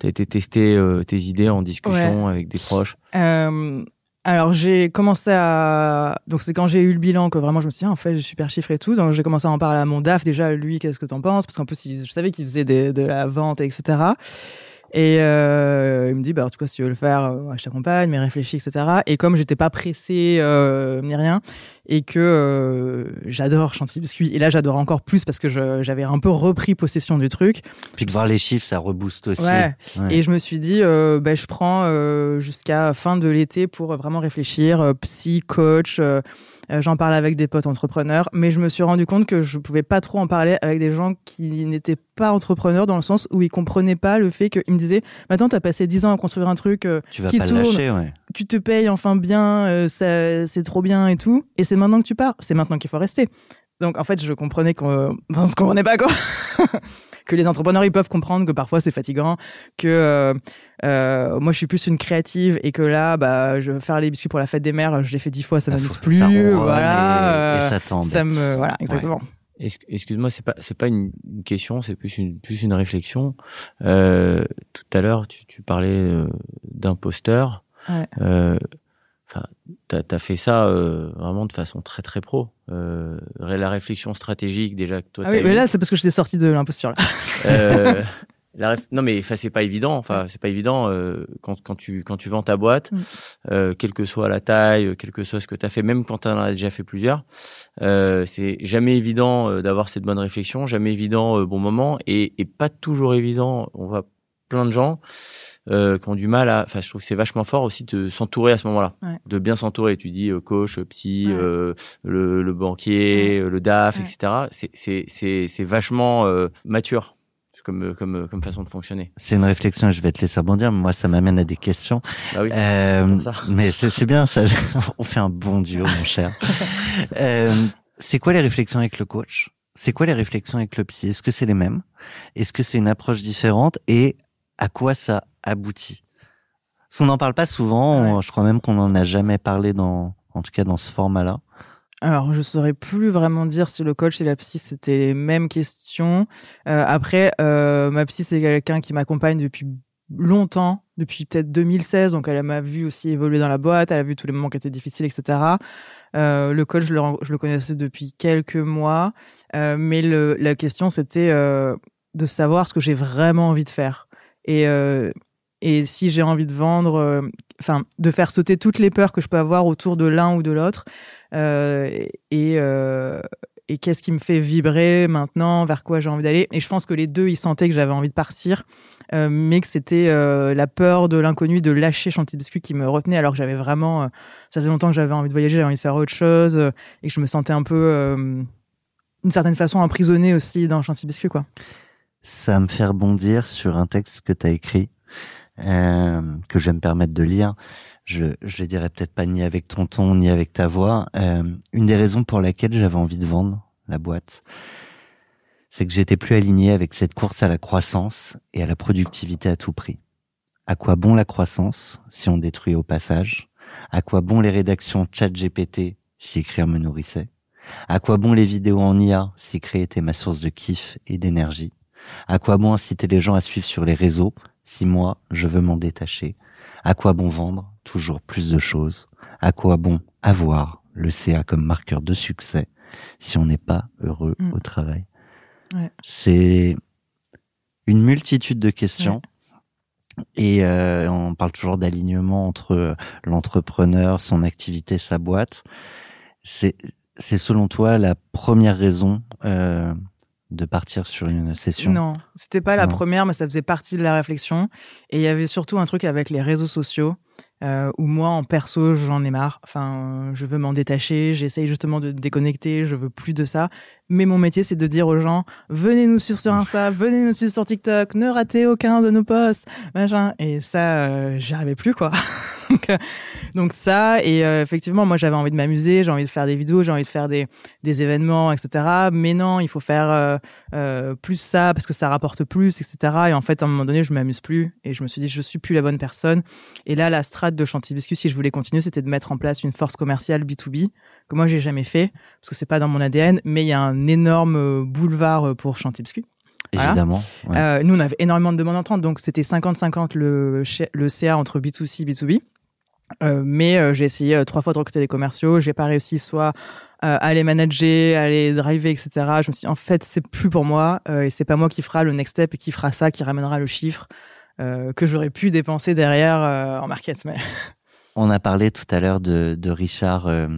tu as été tester euh, tes idées en discussion avec des proches? Euh, alors j'ai commencé à donc c'est quand j'ai eu le bilan que vraiment je me suis dit ah, en fait j'ai super chiffre et tout donc j'ai commencé à en parler à mon DAF. Déjà lui qu'est-ce que t'en penses? Parce qu'en plus il- je savais qu'il faisait des- de la vente etc et euh, il me dit bah en tout cas si tu veux le faire euh, je t'accompagne mais réfléchis etc et comme j'étais pas pressée euh, ni rien et que euh, j'adore Chantilly Biscuit et là j'adore encore plus parce que j'avais un peu repris possession du truc Puis de voir les chiffres, ça rebooste aussi. Ouais. Ouais. et je me suis dit, euh, bah, je prends euh, jusqu'à fin de l'été pour vraiment réfléchir, euh, psy, coach. Euh, J'en parle avec des potes entrepreneurs, mais je me suis rendu compte que je pouvais pas trop en parler avec des gens qui n'étaient pas entrepreneurs dans le sens où ils comprenaient pas le fait qu'ils me disaient, maintenant t'as passé 10 ans à construire un truc, euh, tu vas qui pas tourne. le lâcher, ouais. tu te payes enfin bien, euh, ça- c'est trop bien et tout, et c'est maintenant que tu pars, c'est maintenant qu'il faut rester. Donc en fait, je comprenais qu'on, enfin, je comprenais pas quoi. que les entrepreneurs ils peuvent comprendre que parfois c'est fatigant, que euh, euh, moi je suis plus une créative et que là, bah, je faire les biscuits pour la fête des mères, je l'ai fait dix fois, ça m'amuse plus, ça voilà. et- euh, et ça t'embête. ça me, voilà, exactement. Est-ce- Excuse-moi, c'est pas c'est pas une, question, c'est plus une plus une réflexion. Euh, tout à l'heure, tu, tu parlais euh, d'imposteur. Ouais. Euh, Enfin, t'as as fait ça euh, vraiment de façon très très pro. Euh, la réflexion stratégique déjà que toi. Ah t'as oui, mais là c'est parce que j'étais sortie de l'imposture là. Euh, la Non mais enfin c'est pas évident. Enfin c'est pas évident euh, quand quand tu quand tu vends ta boîte, Mm. euh, quelle que soit la taille, quel que soit ce que tu as fait, même quand tu en as déjà fait plusieurs, euh, c'est jamais évident d'avoir cette bonne réflexion, jamais évident euh, bon moment et, et pas toujours évident. On voit plein de gens euh, qui ont du mal à. Enfin je trouve que c'est vachement fort aussi de s'entourer à ce moment-là, Ouais. de bien s'entourer. Tu dis euh, coach, psy, Ouais. euh, le, le banquier, euh, le DAF, Ouais. etc. C'est c'est c'est c'est vachement euh, mature comme comme comme façon de fonctionner. C'est une réflexion et je vais te laisser rebondir, mais moi ça m'amène à des questions. Bah oui. Euh, ça. mais c'est c'est bien, ça. on fait un bon duo, mon cher. Euh, c'est quoi les réflexions avec le coach? C'est quoi les réflexions avec le psy? Est-ce que c'est les mêmes? Est-ce que c'est une approche différente? Et à quoi ça aboutit Parce qu'on n'en parle pas souvent. Ouais. on- je crois même qu'on n'en a jamais parlé dans, en tout cas dans ce format-là. Alors, je saurais plus vraiment dire si le coach et la psy c'était les mêmes questions. Euh, après, euh, ma psy c'est quelqu'un qui m'accompagne depuis longtemps, depuis peut-être 2016, donc elle m'a vu aussi évoluer dans la boîte, elle a vu tous les moments qui étaient difficiles, etc. Euh, le coach, je le, ren- je le connaissais depuis quelques mois, mais le, la question c'était de savoir ce que j'ai vraiment envie de faire. Et, et si j'ai envie de vendre, euh, enfin, de faire sauter toutes les peurs que je peux avoir autour de l'un ou de l'autre. Euh, et euh, et qu'est-ce qui me fait vibrer maintenant, vers quoi j'ai envie d'aller? Et je pense que les deux, ils sentaient que j'avais envie de partir, mais que c'était la peur de l'inconnu, de lâcher Chantilly Biscuit qui me retenait, alors que j'avais vraiment, ça faisait longtemps que j'avais envie de voyager, j'avais envie de faire autre chose, et que je me sentais un peu, d'une certaine façon, emprisonnée aussi dans Chantilly Biscuit, quoi. Ça me fait rebondir sur un texte que tu as écrit, euh, que je vais me permettre de lire. Je je le dirai peut-être pas ni avec ton ton, ni avec ta voix. Euh, une des raisons pour laquelle j'avais envie de vendre la boîte, c'est que j'étais plus aligné avec cette course à la croissance et à la productivité à tout prix. À quoi bon la croissance si on détruit au passage? À quoi bon les rédactions chat GPT si écrire me nourrissait? À quoi bon les vidéos en IA si créer était ma source de kiff et d'énergie? À quoi bon inciter les gens à suivre sur les réseaux si moi, je veux m'en détacher À quoi bon vendre toujours plus de choses? À quoi bon avoir le CA comme marqueur de succès si on n'est pas heureux Mm. au travail? Ouais. C'est une multitude de questions. Et euh, on parle toujours d'alignement entre l'entrepreneur, son activité, sa boîte. C'est c'est selon toi la première raison euh, de partir sur une session Non, c'était pas la Non. première, mais ça faisait partie de la réflexion. Et il y avait surtout un truc avec les réseaux sociaux. Euh, où moi, en perso, j'en ai marre. Enfin, euh, je veux m'en détacher. J'essaye justement de déconnecter. Je veux plus de ça. Mais mon métier, c'est de dire aux gens venez nous suivre sur Insta, venez nous suivre sur TikTok, ne ratez aucun de nos posts, machin. Et ça, euh, j'y arrivais plus, quoi. donc, euh, donc ça, et euh, effectivement, moi, j'avais envie de m'amuser, j'ai envie de faire des vidéos, j'ai envie de faire des, des événements, etc. Mais non, il faut faire euh, plus ça parce que ça rapporte plus, etc. Et en fait, à un moment donné, je m'amuse plus. Et je me suis dit, je suis plus la bonne personne. Et là, la strate de Chantilly Biscuit, si je voulais continuer, c'était de mettre en place une force commerciale B2B que moi, j'ai jamais fait parce que c'est pas dans mon ADN. Mais il y a un énorme boulevard pour Chantilly Biscuit. Voilà. Évidemment. ouais. Euh, nous, on avait énormément de demandes entrantes, donc c'était 50-50 le, le CA entre B2C et B2B. Euh, mais euh, j'ai essayé euh, trois fois de recruter des commerciaux, j'ai pas réussi soit euh, à les manager, à les driver, etc. Je me suis dit, en fait, c'est plus pour moi euh, et c'est pas moi qui fera le next step et qui fera ça, qui ramènera le chiffre euh, que j'aurais pu dépenser derrière euh, en market. Mais... On a parlé tout à l'heure de, de Richard. euh,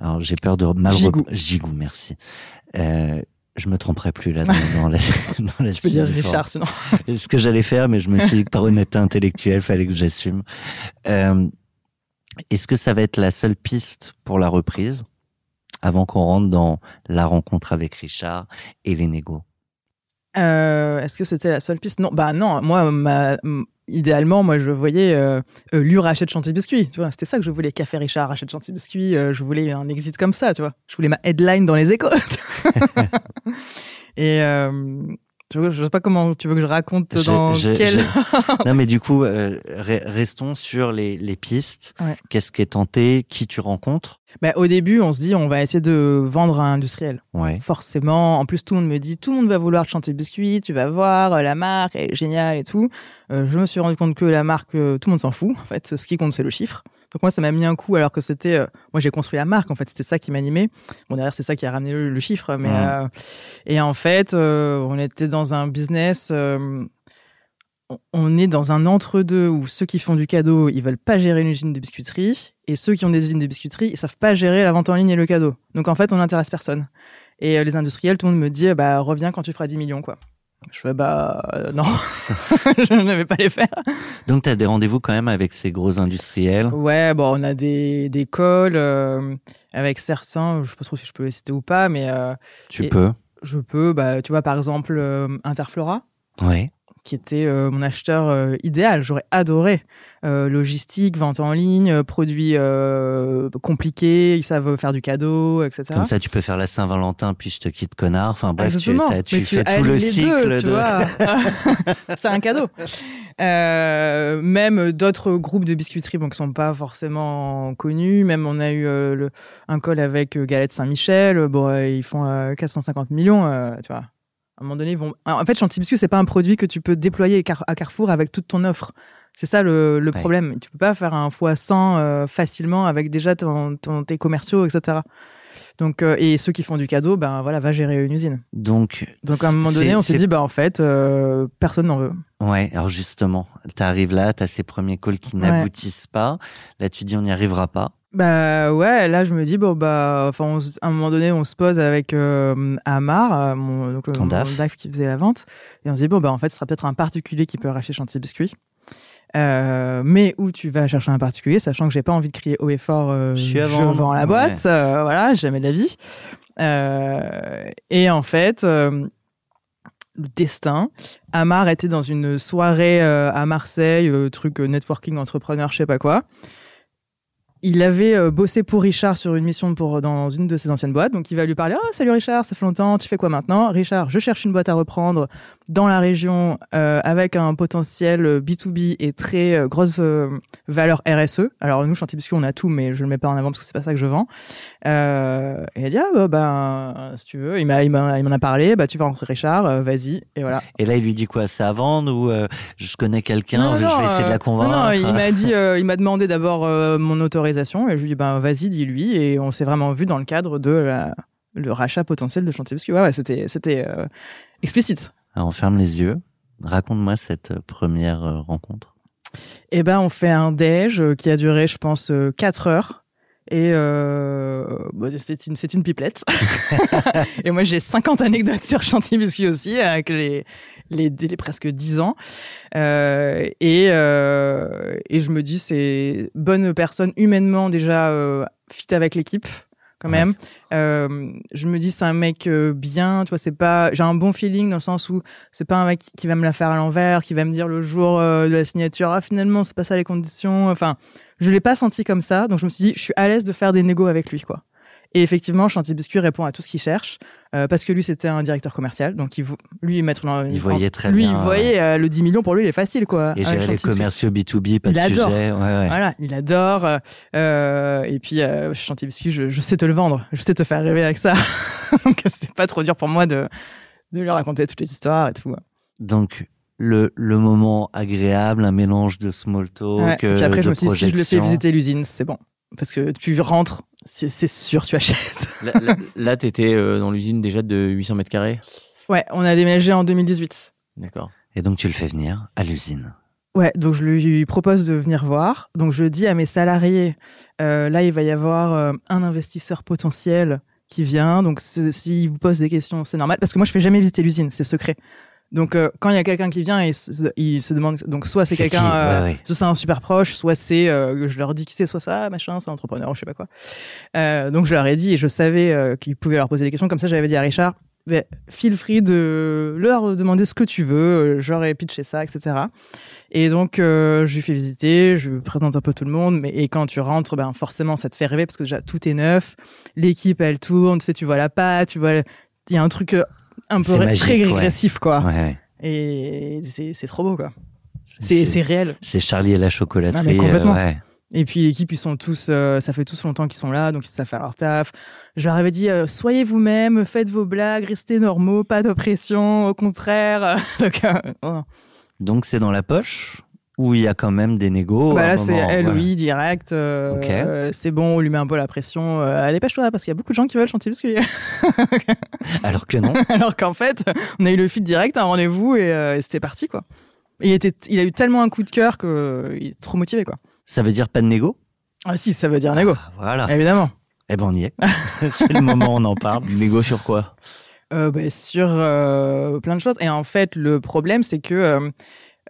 alors j'ai peur de mal Gigou. rep- Gigou, merci. Je me tromperai plus là dans, dans la, dans la Tu peux dire Richard, sinon. C'est ce que j'allais faire, mais je me suis dit que par honnêteté intellectuelle, fallait que j'assume. Euh, Est-ce que ça va être la seule piste pour la reprise avant qu'on rentre dans la rencontre avec Richard et les négos? Euh, Est-ce que c'était la seule piste? Non, bah non. Moi, ma- idéalement, moi, je voyais euh, euh, lui rachète Chantilly Biscuit. Tu vois, c'était ça que je voulais. Café Richard rachète Chantilly Biscuit. euh, je voulais un exit comme ça. Tu vois, je voulais ma headline dans les échos. Et euh, tu vois, je sais pas comment tu veux que je raconte dans je- quel. je- Non, mais du coup, euh, re- restons sur les, les pistes. Ouais. Qu'est-ce qui est tenté? Qui tu rencontres? Bah, au début, on se dit, on va essayer de vendre à un industriel. Ouais. Forcément. En plus, tout le monde me dit, tout le monde va vouloir Chantilly Biscuit. Tu vas voir, euh, la marque, elle est géniale et tout. Euh, je me suis rendu compte que la marque, euh, tout le monde s'en fout. En fait, ce qui compte, c'est le chiffre. Donc moi, ça m'a mis un coup alors que c'était... euh, moi, j'ai construit la marque, en fait. C'était ça qui m'animait. Bon, derrière, c'est ça qui a ramené le, le chiffre. Mais, et en fait, on était dans un business... on- est dans un entre-deux où ceux qui font du cadeau, ils veulent pas gérer une usine de biscuiterie. Et ceux qui ont des usines de biscuiterie, ils savent pas gérer la vente en ligne et le cadeau. Donc en fait, on n'intéresse personne. Et euh, les industriels, tout le monde me dit, bah reviens quand tu feras 10 millions, quoi. Je fais, bah euh, non, je ne vais pas les faire. Donc, tu as des rendez-vous quand même avec ces gros industriels? Ouais, bon, on a des, des calls euh, avec certains, je sais pas trop si je peux les citer ou pas, mais euh, Tu Et- peux. je peux, bah, tu vois, par exemple, Interflora, Oui. Qui était euh, mon acheteur euh, idéal. J'aurais adoré. Euh, logistique, vente en ligne, produits compliqués, ils savent faire du cadeau, etc. Comme ça, tu peux faire la Saint-Valentin, puis je te quitte, connard. Enfin bref, tu, Exactement. tu fais tout le cycle deux, tu de. vois. c'est un cadeau. Même d'autres groupes de biscuiterie bon, qui sont pas forcément connus. Même on a eu le- un call avec Galette Saint-Michel. Bon, ils font euh, 450 millions, tu vois. À un moment donné, ils vont. En fait, Biscuit, c'est pas un produit que tu peux déployer à Carrefour avec toute ton offre. C'est ça le, le Ouais. problème. Tu peux pas faire un fois 100 euh, facilement avec déjà ton, ton- tes commerciaux, etc. Donc, euh, et ceux qui font du cadeau, ben voilà, va gérer une usine. Donc, Donc à un moment donné, on s'est dit, bah en fait, euh, personne n'en veut. Ouais, alors justement, t'arrives là, t'as ces premiers calls qui Ouais. n'aboutissent pas. Là, tu dis on n'y arrivera pas. Bah ouais, là je me dis, bon bah, enfin, on à un moment donné, on se pose avec euh, Amar, euh, mon, donc, le- mon DAF. DAF qui faisait la vente, et on se dit, bon bah en fait, ce sera peut-être un particulier qui peut racheter Chantilly Biscuit. Euh, mais où tu vas chercher un particulier, sachant que j'ai pas envie de crier haut et fort, euh, Je suis vends la boîte, euh, voilà, jamais de la vie. Euh, et en fait, euh, le destin. Amar était dans une soirée euh, à Marseille, euh, truc euh, networking entrepreneur, je sais pas quoi. Il avait euh, bossé pour Richard sur une mission dans une de ses anciennes boîtes, donc il va lui parler. Ah salut Richard, ça fait longtemps, tu fais quoi maintenant? Richard, je cherche une boîte à reprendre dans la région euh, avec un potentiel euh, B2B et très euh, grosse euh, valeur RSE. Alors nous, Chantilly Biscuit, on a tout, mais je le mets pas en avant parce que c'est pas ça que je vends. Euh, et il a dit ah bah, ben si tu veux, il m'a il m'a- il m'en a parlé, bah tu vas rencontrer Richard, euh, vas-y et voilà. Et là, il lui dit quoi C'est à vendre ou euh, je connais quelqu'un, Non, je non, vais essayer de euh, la convaincre? Non, il m'a dit, euh, il m'a demandé d'abord euh, mon autorisation et je lui ai dit ben vas-y, dis-lui et on s'est vraiment vu dans le cadre de la- le rachat potentiel de Chantilly Biscuit. Ouais, ouais, c'était c'était euh, explicite. Alors, on ferme les yeux. Raconte-moi cette euh, première euh, rencontre. Et ben on fait un déj euh, qui a duré, je pense, 4 heures. Et euh, bah, c'est une, une pipelette. et moi, j'ai 50 anecdotes sur Chantilly Biscuit aussi, avec les, les, les presque 10 ans. Euh, et, euh, et je me dis, c'est bonne personne, humainement déjà fit avec l'équipe quand Ouais. même. Euh, je me dis c'est un mec euh, bien, tu vois, c'est pas j'ai un bon feeling dans le sens où c'est pas un mec qui va me la faire à l'envers, qui va me dire le jour euh, de la signature ah finalement c'est pas ça les conditions. Enfin, je l'ai pas senti comme ça, donc je me suis dit je suis à l'aise de faire des négos avec lui quoi. Et effectivement, Chanty Biscuit répond à tout ce qu'il cherche euh, parce que lui c'était un directeur commercial, donc il lui mettre dans Il voyait très lui bien, il voyait euh, le 10 millions pour lui il est facile quoi. Et gérer les Chanty commerciaux B2B, pas Il de adore. sujet. Ouais, ouais. Voilà, il adore. euh, et puis, Chantilly Biscuit, je, je sais te le vendre. Je sais te faire rêver avec ça. Donc, c'était pas trop dur pour moi de, de lui raconter toutes les histoires et tout. Donc, le, le moment agréable, un mélange de small talk, Ouais. euh, Puis après, de je me suis dit, si je le fais visiter l'usine, c'est bon. Parce que tu rentres, c'est c'est sûr, tu achètes. Là, là, là, t'étais euh, dans l'usine déjà de 800 mètres carrés? Ouais, on a déménagé en 2018. D'accord. Et donc, tu le fais venir à l'usine. Ouais, donc je lui propose de venir voir. Donc je dis à mes salariés, euh, là il va y avoir euh, un investisseur potentiel qui vient. Donc s'il vous pose des questions, c'est normal parce que moi je fais jamais visiter l'usine, c'est secret. Donc euh, quand il y a quelqu'un qui vient, se, il se demande. Donc soit c'est quelqu'un, euh, Ouais, ouais. soit c'est un super proche, soit c'est euh, je leur dis qui c'est, soit ça machin, c'est un entrepreneur, je sais pas quoi. Euh, donc je leur ai dit et je savais euh, qu'ils pouvaient leur poser des questions. Comme ça j'avais dit à Richard, ben, feel free de leur demander ce que tu veux, euh, j'aurais pitché ça, etc. Et donc, euh, je lui fais visiter, je lui présente un peu tout le monde. Mais, et quand tu rentres, ben, forcément, ça te fait rêver parce que déjà, tout est neuf. L'équipe, elle tourne, tu sais, tu vois la pâte, tu vois. Il y a un truc euh, un peu magique, très ouais. régressif, quoi. Ouais. Et c'est trop beau, quoi. C'est c'est réel. c'est Charlie et la chocolaterie. Ah, complètement. euh, ouais. Et puis l'équipe, ils sont tous, euh, ça fait tous longtemps qu'ils sont là, donc ils savent faire leur taf. Je leur avais dit, euh, soyez vous-même, faites vos blagues, restez normaux, pas d'oppression, au contraire. donc, euh, non. Donc, c'est dans la poche où il y a quand même des négos. bah là, c'est ouais. LOI direct. euh, euh, c'est bon, on lui met un peu la pression. Euh, allez, dépêche-toi, parce qu'il y a beaucoup de gens qui veulent chanter biscuit. Alors que non. Alors qu'en fait, on a eu le feed direct, un rendez-vous, et, euh, et c'était parti, quoi. Et il, était, il a eu tellement un coup de cœur qu'il est trop motivé, quoi. Ça veut dire pas de négo? Ah si, ça veut dire négo, Ah, Voilà. évidemment. Eh ben, on y est. c'est le moment où on en parle. Négo sur quoi? Euh, bah, sur euh, plein de choses. Et en fait, le problème, c'est que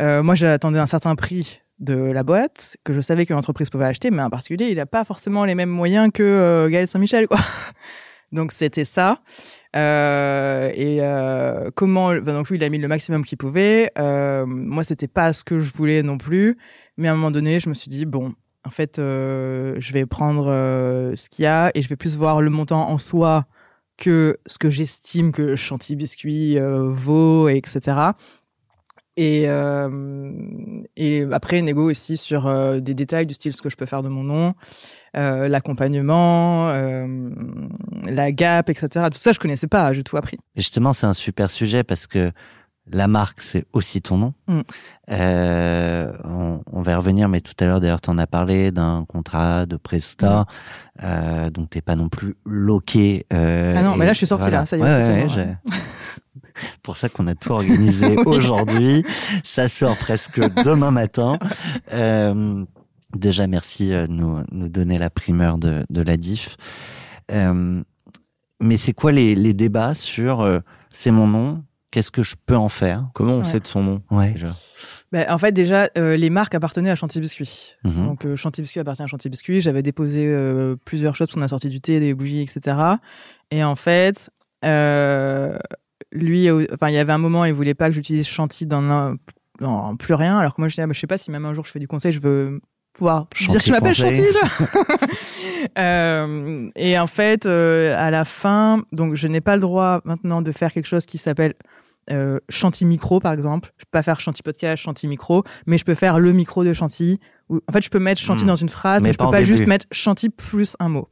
euh, moi, j'attendais un certain prix de la boîte que je savais que l'entreprise pouvait acheter, mais en particulier, il n'a pas forcément les mêmes moyens que euh, Gaël Saint-Michel, quoi. donc c'était ça. Euh, et euh, comment donc lui il a mis le maximum qu'il pouvait. Moi c'était pas ce que je voulais non plus, mais à un moment donné je me suis dit bon en fait je vais prendre ce qu'il y a et je vais plus voir le montant en soi que ce que j'estime que Chantilly Biscuit vaut, et etc. Et, euh, et après, négo aussi sur euh, des détails du style ce que je peux faire de mon nom, euh, l'accompagnement, la gap, etc. Tout ça, je connaissais pas, j'ai tout appris. Et justement, c'est un super sujet parce que la marque, c'est aussi ton nom. Mm. On, on va y revenir, mais tout à l'heure, d'ailleurs, tu en as parlé d'un contrat de Presta. Euh, donc, t'es pas non plus loqué. Ah non, mais là, je suis sortie, là, ça y est, Ouais, ouais, pour ça qu'on a tout organisé aujourd'hui. Ça sort presque demain matin. Euh, déjà, merci euh, de nous, nous donner la primeur de, de la diff. Euh, mais c'est quoi les, les débats sur euh, c'est mon nom, qu'est-ce que je peux en faire? Comment on Ouais. sait de son nom? Ouais. déjà Ben, en fait, déjà, euh, les marques appartenaient à Chantilly Biscuit. Mhm. Donc, euh, Chantilly Biscuit appartient à Chantilly Biscuit. J'avais déposé euh, plusieurs choses, parce qu'on a sorti du thé, des bougies, etc. Et en fait, euh, lui, euh, enfin, il y avait un moment, il voulait pas que j'utilise Chantilly dans, un- dans plus rien. Alors que moi, je disais, ah, bah, je sais pas si même un jour je fais du conseil, je veux pouvoir dire que je m'appelle Chantilly. Euh, et en fait, euh, à la fin, donc je n'ai pas le droit maintenant de faire quelque chose qui s'appelle euh, Chantilly Micro, par exemple. Je peux pas faire Chantilly Podcast, Chantilly Micro, mais je peux faire le micro de Chantilly. Ou- En fait, je peux mettre Chantilly Hmm. dans une phrase, Mais mais, je peux pas juste mettre Chantilly plus un mot.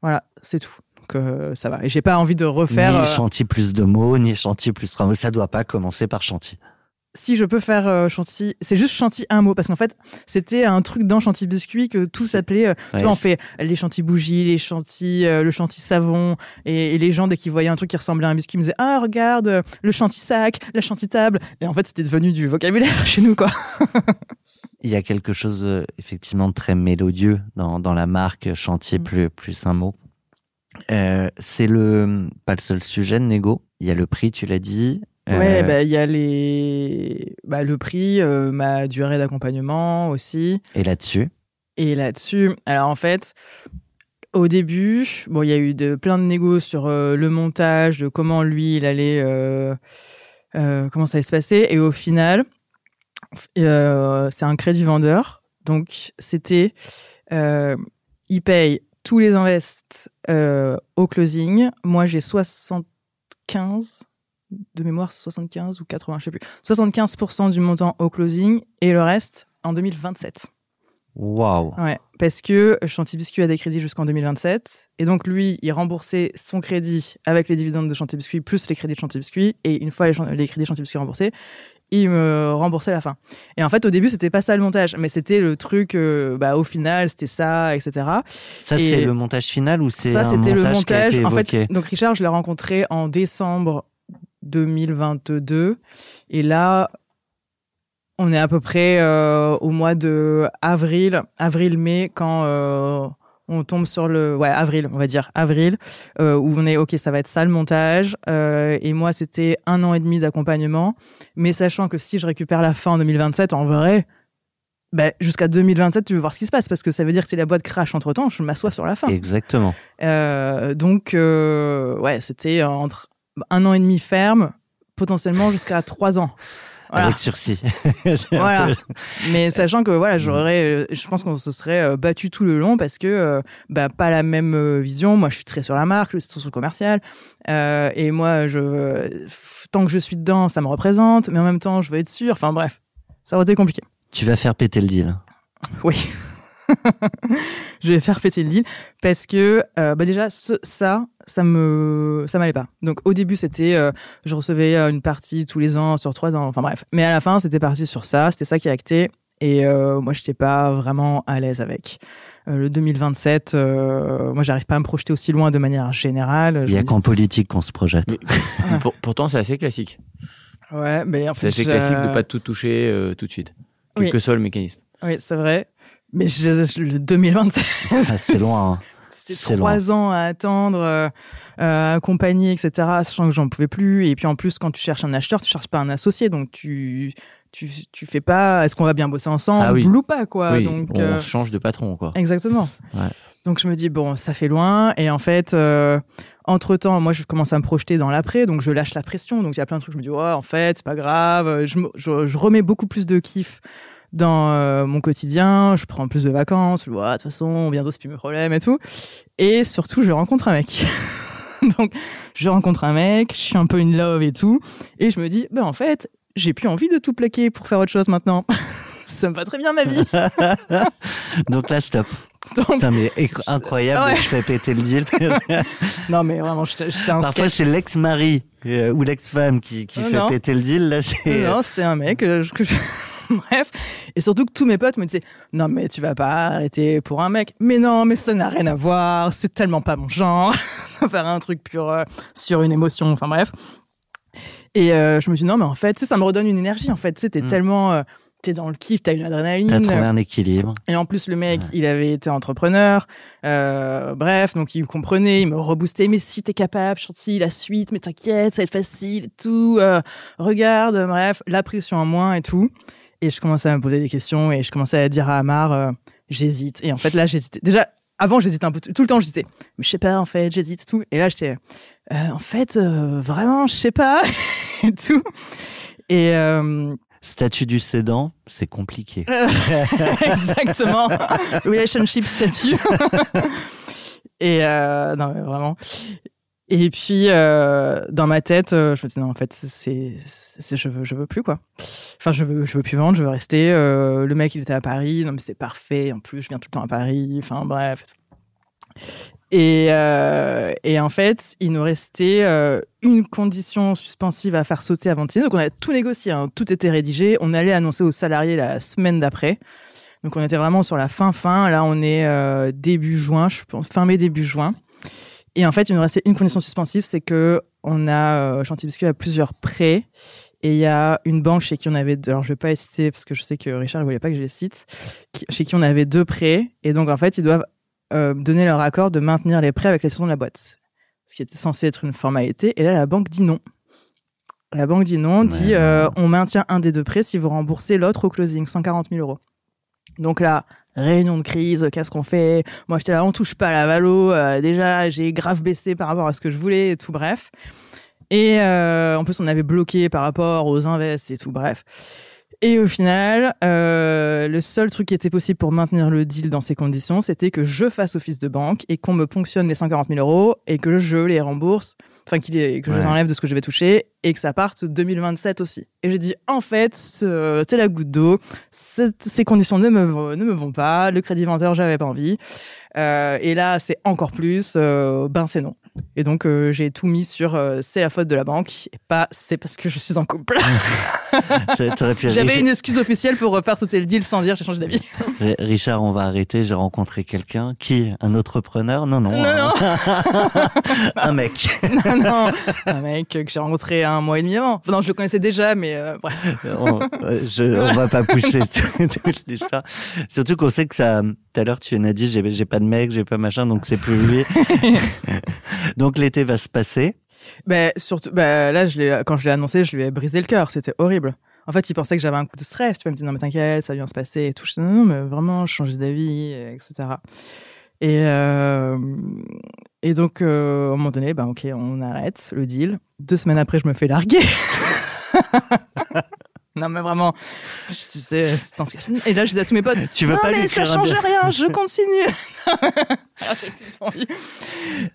Voilà, c'est tout. Donc euh, ça va. Et j'ai pas envie de refaire. Ni euh, chantier plus de mots, ni chantier plus trois mots. Ça doit pas commencer par chantier. si je peux faire euh, c'est juste Chantilly un mot parce qu'en fait c'était un truc dans Chantilly biscuit que tout s'appelait. euh, Ouais, tu vois, on fait les Chantilly bougies, les Chantilly, euh, le Chantilly savon, et, et les gens dès qu'ils voyaient un truc qui ressemblait à un biscuit, ils me disaient ah regarde le Chantilly sac, la Chantilly table, et en fait c'était devenu du vocabulaire chez nous quoi. Il y a quelque chose effectivement de très mélodieux dans, dans la marque chantier Mm. plus plus un mot. Euh, c'est le pas le seul sujet de négo. Il y a le prix, tu l'as dit. Euh, Ouais, bah, il y a les... bah, le prix, euh, ma durée d'accompagnement aussi. Et là-dessus, Et là-dessus, alors en fait, au début, bon, il y a eu de, plein de négos sur euh, le montage, de comment lui, il allait, comment ça allait se passer. Et au final, c'est un crédit vendeur. Donc, c'était, il paye tous les invests euh, au closing. Moi, j'ai 75 de mémoire, 75 ou 80, je sais plus. 75% du montant au closing et le reste en 2027. waouh. Ouais, parce que Chanty Biscuit a des crédits jusqu'en 2027. Et donc, lui, il remboursait son crédit avec les dividendes de Chanty Biscuit plus les crédits de Chanty Biscuit. Et une fois les, crédits Chanty Biscuit remboursés, il me remboursait la fin. Et en fait, au début, c'était pas ça le montage, mais c'était le truc, euh, bah, au final, c'était ça, etc. Ça, Et- c'est le montage final ou c'est Ça, c'était le montage En fait, donc Richard, je l'ai rencontré en décembre 2022. Et là, on est à peu près euh, au mois de avril, avril-mai, quand euh, on tombe sur le. Ouais, avril, on va dire avril, euh, où on est, OK, ça va être ça le montage. Euh, et moi, c'était un an et demi d'accompagnement. Mais sachant que si je récupère la fin en 2027, en vrai. ben, jusqu'à 2027, tu veux voir ce qui se passe parce que ça veut dire que si la boîte crache entre temps, je m'assois sur la fin. Exactement. Euh, donc, ouais, c'était entre un an et demi ferme, potentiellement jusqu'à trois ans. Voilà. Avec sursis. C'est Voilà. peu- Mais sachant que voilà, j'aurais, euh, je pense qu'on se serait euh, battu tout le long parce que euh, bah, pas la même vision. Moi, je suis très sur la marque, je suis sur le commercial, Euh, et moi, je, tant que je suis dedans, ça me représente, mais en même temps, je veux être sûr. Enfin bref, ça aurait été compliqué. Tu vas faire péter le deal. Oui. je vais faire péter le deal parce que euh, bah déjà ce- ça ça me ça m'allait pas donc au début c'était euh, je recevais euh, une partie tous les ans sur trois ans enfin bref mais à la fin c'était parti sur ça c'était ça qui a acté et euh, moi j'étais pas vraiment à l'aise avec Euh, le 2027 euh, moi j'arrive pas à me projeter aussi loin de manière générale Il Je y a dis- qu'en politique qu'on se projette. Mais- pour- pourtant, c'est assez classique. ouais mais en C'est fait assez classique de je- pas tout toucher euh, tout de suite. Quel Oui. que soit le mécanisme. oui c'est vrai mais je- le 2027 Ah, c'est loin. hein. C'était C'est trois ans à attendre, euh, euh, accompagner, etc. Sachant que j'en pouvais plus. Et puis en plus, quand tu cherches un acheteur, tu cherches pas un associé, donc tu tu, tu fais pas. Est-ce qu'on va bien bosser ensemble Ah oui. ou pas quoi oui, Donc on euh, change de patron, quoi. exactement. Ouais. Donc je me dis bon, ça fait loin. Et en fait, entre temps, moi je commence à me projeter dans l'après, donc je lâche la pression. Donc il y a plein de trucs. Je me dis ouais, en fait, c'est pas grave. Je, je, je remets beaucoup plus de kiff dans euh, mon quotidien, je prends plus de vacances, de toute façon, bientôt c'est plus mes problèmes et tout. Et surtout, je rencontre un mec. Donc, je rencontre un mec, je suis un peu in love et tout. Et je me dis, ben en fait, j'ai plus envie de tout plaquer pour faire autre chose maintenant. Ça me va très bien ma vie. Donc là, stop. Donc, Putain, mais incroyable, Ouais. je fais péter le deal. non, mais vraiment, je je un Parfois, c'est l'ex-mari euh, ou l'ex-femme qui, qui Oh, fait non. péter le deal. Là, c'est. Non, c'était un mec euh, que je- Bref. Et surtout que tous mes potes me disaient Non, mais tu vas pas arrêter pour un mec. Mais non, mais ça n'a rien à voir. C'est tellement pas mon genre. faire un truc pur euh, sur une émotion. Enfin, bref. Et euh, je me suis dit Non, mais en fait, ça me redonne une énergie. En fait, tu sais, t'es Mm. tellement. euh, T'es dans le kiff, t'as une adrénaline. T'as trouvé un équilibre. Et en plus, le mec, il avait été entrepreneur. Euh, bref, donc il me comprenait, il me reboostait. Mais si t'es capable, Chanty, la suite, mais t'inquiète, ça va être facile tout. euh, regarde, bref, la pression en moins et tout. Et je commençais à me poser des questions et je commençais à dire à Amar, euh, j'hésite. Et en fait, là, j'hésitais. Déjà, avant, j'hésitais un peu. Tout le temps, je disais, mais je sais pas, en fait, j'hésite et tout. Et là, j'étais, euh, en fait, euh, vraiment, je sais pas et tout. Et Statut du cédant, c'est compliqué. Exactement. Relationship statut. Et non, mais vraiment. Et puis, euh, dans ma tête, euh, je me dis non, en fait, c'est, je veux, je veux plus quoi. Enfin, je veux, je veux plus vendre, je veux rester. Euh, le mec, il était à Paris. Non, mais c'est parfait. En plus, je viens tout le temps à Paris. Enfin, bref. Et, et en fait, il nous restait une condition suspensive à faire sauter avant de. Donc, on a tout négocié, hein. tout était rédigé. On allait annoncer aux salariés la semaine d'après. Donc, on était vraiment sur la fin fin. Là, on est début juin, je pense, fin mai, début juin. Et en fait, il nous restait une condition suspensive, c'est que on a euh, Chanty Biscuit à plusieurs prêts Et il y a une banque chez qui on avait deux, alors je vais pas les citer parce que je sais que Richard ne voulait pas que je les cite, qui- chez qui on avait deux prêts. Et donc, en fait, ils doivent euh, donner leur accord de maintenir les prêts avec la session de la boîte. Ce qui était censé être une formalité. Et là, la banque dit non. La banque dit non, dit Ouais. euh, on maintient un des deux prêts si vous remboursez l'autre au closing, 140 000 euros. Donc là, réunion de crise, qu'est-ce qu'on fait? Moi, j'étais là, on touche pas à la valo. euh, déjà, j'ai grave baissé par rapport à ce que je voulais et tout, bref. Et euh, en plus, on avait bloqué par rapport aux invests et tout, bref. Et au final, euh, le seul truc qui était possible pour maintenir le deal dans ces conditions, c'était que je fasse office de banque et qu'on me ponctionne les 140 000 euros et que je les rembourse, enfin qu'il que je les Ouais. enlève de ce que je vais toucher et que ça parte 2027 aussi. Et j'ai dit, en fait, ce- c'est la goutte d'eau, ces conditions ne me, ne me vont pas, le crédit vendeur, j'avais pas envie. Euh, et là, c'est encore plus, euh, ben c'est non. Et donc, euh, j'ai tout mis sur euh, c'est la faute de la banque et pas c'est parce que je suis en couple. J'avais une excuse officielle pour faire sauter le deal sans dire j'ai changé d'avis. Ri- Richard, on va arrêter. J'ai rencontré quelqu'un. Qui? Un autre preneur Non, non. Non, un- un mec. non, non, un mec que j'ai rencontré un mois et demi avant. Enfin, non, je le connaissais déjà, mais euh, bref. on, je, on va pas pousser tout- toute l'histoire. Surtout qu'on sait que ça. Tout à l'heure, tu en as dit, j'ai pas de mec, j'ai pas machin, donc c'est plus lui. Donc l'été va se passer. Ben, surtout, ben, là, je quand je l'ai annoncé, je lui ai brisé le cœur. C'était horrible. En fait, il pensait que j'avais un coup de stress. Tu vois, il me dit non, mais t'inquiète, ça vient se passer et tout. Je dis non, mais vraiment, je changeais d'avis, et etc. Et, euh, et donc, euh, à un moment donné, ben, ok, on arrête le deal. Deux semaines après, je me fais larguer. non, mais vraiment, c'est. Et là, je disais à tous mes potes, Tu veux non, pas lui mais ça change rien, je continue. À ce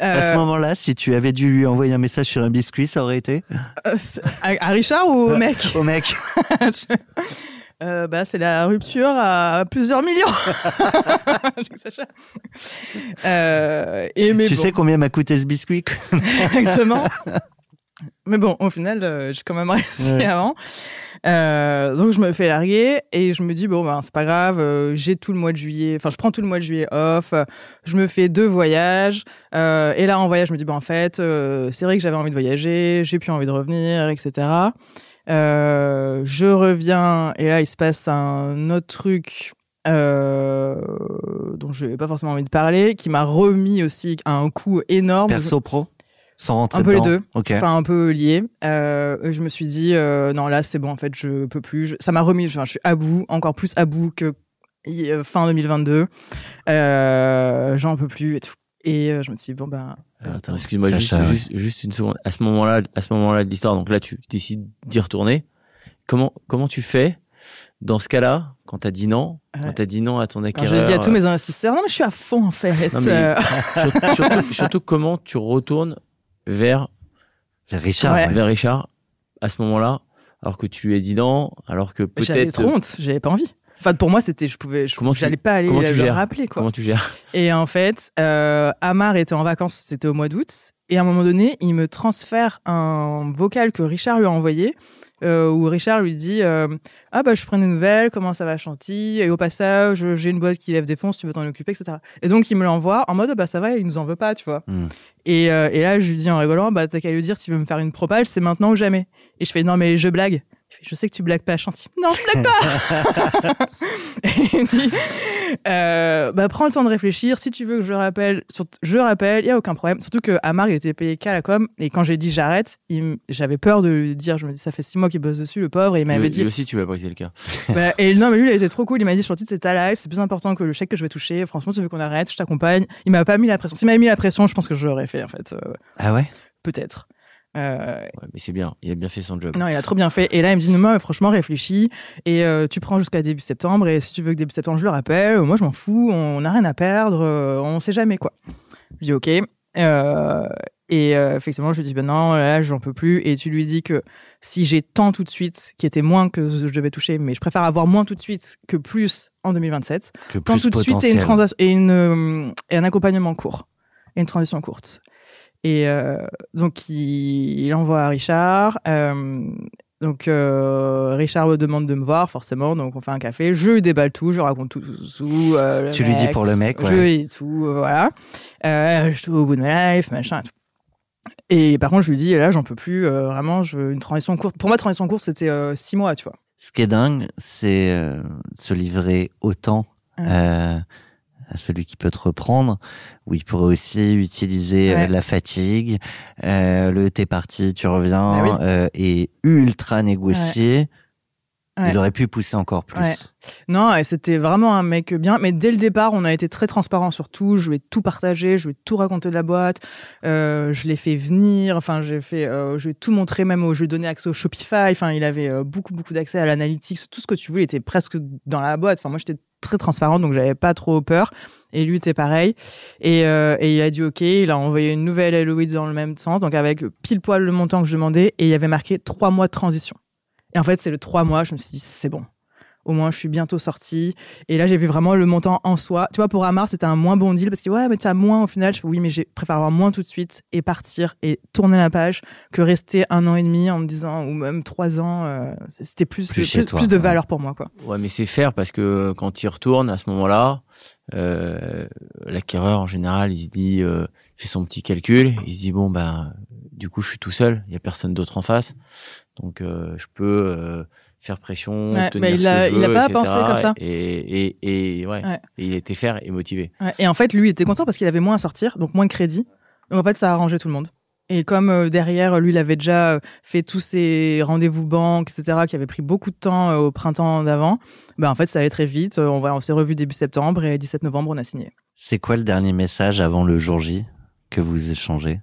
Euh, moment-là, si tu avais dû lui envoyer un message sur un biscuit, ça aurait été euh, à, Richard ou au mec au mec. Euh, bah, c'est la rupture à plusieurs millions. J'exagère. Euh, et mais tu bon, sais combien m'a coûté ce biscuit exactement. mais bon, au final, euh, j'ai quand même réussi Ouais. avant. Euh, donc je me fais larguer et je me dis bon ben c'est pas grave, euh, j'ai tout le mois de juillet, enfin je prends tout le mois de juillet off, je me fais deux voyages euh, et là en voyage je me dis bon en fait c'est vrai que j'avais envie de voyager, j'ai plus envie de revenir etc. Je reviens et là il se passe un autre truc dont je n'avais pas forcément envie de parler, qui m'a remis aussi un coup énorme. Perso pro? Sans rentrer Un peu les deux. Enfin, un peu lié. Euh, je me suis dit, euh, non, là, c'est bon, en fait, je peux plus. Je- Ça m'a remis, enfin, je suis à bout, encore plus à bout que euh, fin 2022. Euh, J'en peux plus et tout. Et euh, je me suis dit, bon, ben. Attends, excuse-moi, juste, ouais. juste, juste une seconde. À ce moment-là, à ce moment-là de l'histoire, donc là, tu décides d'y retourner. Comment, comment tu fais dans ce cas-là quand t'as dit non, quand Ouais. t'as dit non à ton Quand acquéreur j'ai dit à tous mes investisseurs, non, mais je suis à fond, en fait. Non, mais- surtout, surtout- surtout comment tu retournes vers, Richard. Ouais. vers Richard à ce moment-là, alors que tu lui as dit non, alors que J'avais peut-être. trop honte, j'avais pas envie. Enfin, pour moi, c'était, je pouvais, je, Comment tu- j'allais pas aller comment tu le gères rappeler, quoi. Comment tu gères Et en fait, euh, Amar était en vacances, c'était au mois d'août. Et à un moment donné, il me transfère un vocal que Richard lui a envoyé, euh, où Richard lui dit euh, Ah, bah, je prends des nouvelles, comment ça va, Chantilly? Et au passage, j'ai une boîte qui lève des fonds, si tu veux t'en occuper, etc. Et donc, il me l'envoie en mode Bah, ça va, il nous en veut pas, tu vois. Hmm. Et, euh, et là, je lui dis en rigolant Bah, t'as qu'à lui dire, s'il veut me faire une propale, c'est maintenant ou jamais. Et je fais Non, mais je blague. Je sais que tu blagues pas, Chantilly. Non, je blague pas Et il me dit euh, bah, prends le temps de réfléchir. Si tu veux que je rappelle, je rappelle, il y a aucun problème. Surtout que Amar, il était payé qu'à la com. Et quand j'ai dit j'arrête, j'avais peur de lui dire, je me dis, ça fait six mois qu'il bosse dessus, le pauvre. Et il m'avait dit, lui aussi, tu vas briser le cœur. bah, et non, mais lui, il était trop cool. Il m'a dit, Chantilly, c'est ta life, c'est plus important que le chèque que je vais toucher. Franchement, tu veux qu'on arrête, je t'accompagne. Il m'a pas mis la pression. S'il m'avait mis la pression, je pense que je l'aurais fait, en fait. Euh, Ah ouais? Peut-être. Euh, Ouais, mais c'est bien, il a bien fait son job. non, il a trop bien fait. Et là, il me dit, non, franchement, réfléchis. Et euh, tu prends jusqu'à début septembre. Et si tu veux que début septembre, je le rappelle. Moi, je m'en fous. On n'a rien à perdre. euh, on sait jamais, quoi. Je dis, OK. Euh, et effectivement, je lui dis, ben non, là, j'en peux plus. Et tu lui dis que si j'ai tant tout de suite, qui était moins que je devais toucher, mais je préfère avoir moins tout de suite que plus en 2027. Que Tant plus tout de suite et, une et, une, et un accompagnement court. Et une transition courte. Et euh, donc, il, il envoie à Richard. euh, donc, euh, Richard me demande de me voir, forcément. Donc, on fait un café. Je lui déballe tout. Je raconte tout. Tu lui dis pour le mec, Je ouais. lui dis tout. voilà. Je suis au bout de ma life, machin. et tout. Et par contre, je lui dis, là, j'en peux plus, vraiment, je veux une transition courte. Pour moi, transition courte, c'était six mois, tu vois. Ce qui est dingue, c'est se livrer autant Ouais. À celui qui peut te reprendre, où il pourrait aussi utiliser euh, la fatigue, euh, le t'es parti, tu reviens, Bah oui. euh, et ultra négocié. Ouais. Il aurait pu pousser encore plus. Ouais. Non, et c'était vraiment un mec bien. Mais dès le départ, on a été très transparent sur tout. Je lui ai tout partagé, je lui ai tout raconté de la boîte. Euh, je l'ai fait venir. Enfin, j'ai fait, euh, je lui ai tout montré, même au, je lui ai donné accès au Shopify. Enfin, il avait euh, beaucoup, beaucoup d'accès à l'analytics, tout ce que tu voulais. Il était presque dans la boîte. Enfin, moi, j'étais très transparente, donc j'avais pas trop peur. Et lui était pareil. Et, euh, et il a dit OK. Il a envoyé une nouvelle LOI dans le même sens, donc avec pile poil le montant que je demandais. Et il y avait marqué trois mois de transition. Et en fait, c'est le trois mois. Je me suis dit, c'est bon. Au moins, je suis bientôt sortie. Et là, j'ai vu vraiment le montant en soi. Tu vois, pour Amar, c'était un moins bon deal parce que, ouais, mais tu as moins au final. Je fais, oui, mais j'ai préféré avoir moins tout de suite et partir et tourner la page que rester un an et demi en me disant, ou même trois ans. euh, c'était plus, Plus plus, toi, plus de ouais. valeur pour moi, quoi. Ouais, mais c'est faire parce que quand il retourne à ce moment-là, euh, l'acquéreur en général, il se dit, euh, il fait son petit calcul, il se dit bon ben, du coup je suis tout seul, il y a personne d'autre en face, donc euh, je peux euh, faire pression, Ouais, tenir mais il ce a- il a pas etc. pensé comme ça. Et et et ouais, Ouais. et il était faire et motivé. Ouais. Et en fait, lui, il était content parce qu'il avait moins à sortir, donc moins de crédit. Donc en fait, ça a arrangé tout le monde. Et comme euh, derrière, lui, il avait déjà euh, fait tous ses rendez-vous banques, etc., qui avaient pris beaucoup de temps euh, au printemps d'avant, ben en fait, ça allait très vite. On, va- on s'est revu début septembre et 17 novembre, on a signé. C'est quoi le dernier message avant le jour J que vous échangez?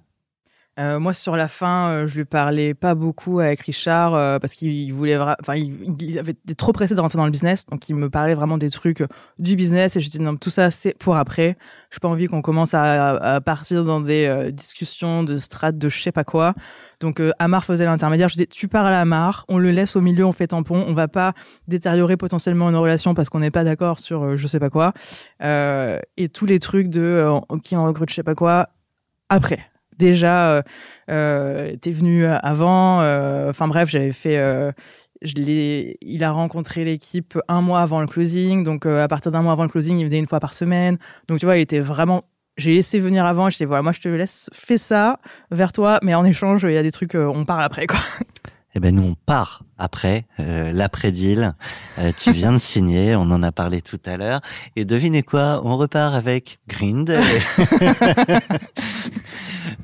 Euh, moi, sur la fin, euh, je lui parlais pas beaucoup avec Richard euh, parce qu'il voulait, enfin, il, avait trop pressé de rentrer dans le business, donc il me parlait vraiment des trucs euh, du business et je dis non, tout ça c'est pour après. J'ai pas envie qu'on commence à, partir dans des euh, discussions de strates de je sais pas quoi. Donc euh, Amar faisait l'intermédiaire. Je dis tu parles à Amar, on le laisse au milieu, on fait tampon, on va pas détériorer potentiellement une relation parce qu'on n'est pas d'accord sur je sais pas quoi. Et tous les trucs de qui en recrute je sais pas quoi après déjà euh, euh, t'es venu avant euh, enfin bref j'avais fait euh, il a rencontré l'équipe un mois avant le closing donc euh, à partir d'un mois avant le closing il venait une fois par semaine. Donc tu vois il était vraiment j'ai laissé venir avant je dis voilà moi je te laisse fais ça vers toi mais en échange il y a des trucs euh, on parle après quoi Eh ben nous on part après euh, l'après-deal. Euh, tu viens de signer, on en a parlé tout à l'heure. Et devinez quoi, on repart avec Grind.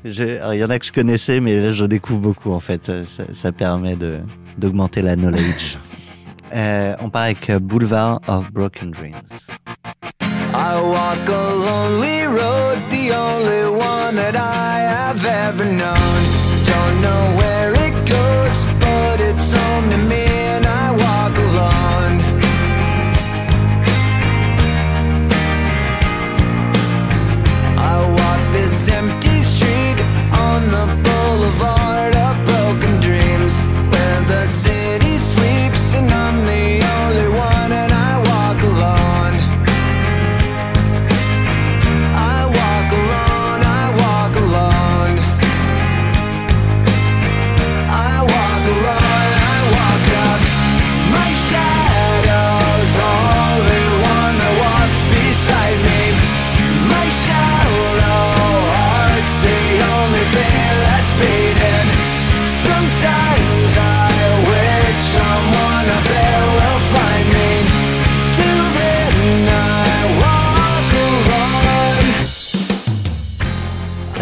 Il y en a que je connaissais, mais je découvre beaucoup en fait. Ça, permet de d'augmenter la knowledge. Euh, on part avec Boulevard of Broken Dreams. I walk a lonely road, the only one that I have ever known. Don't know where but it's home to me,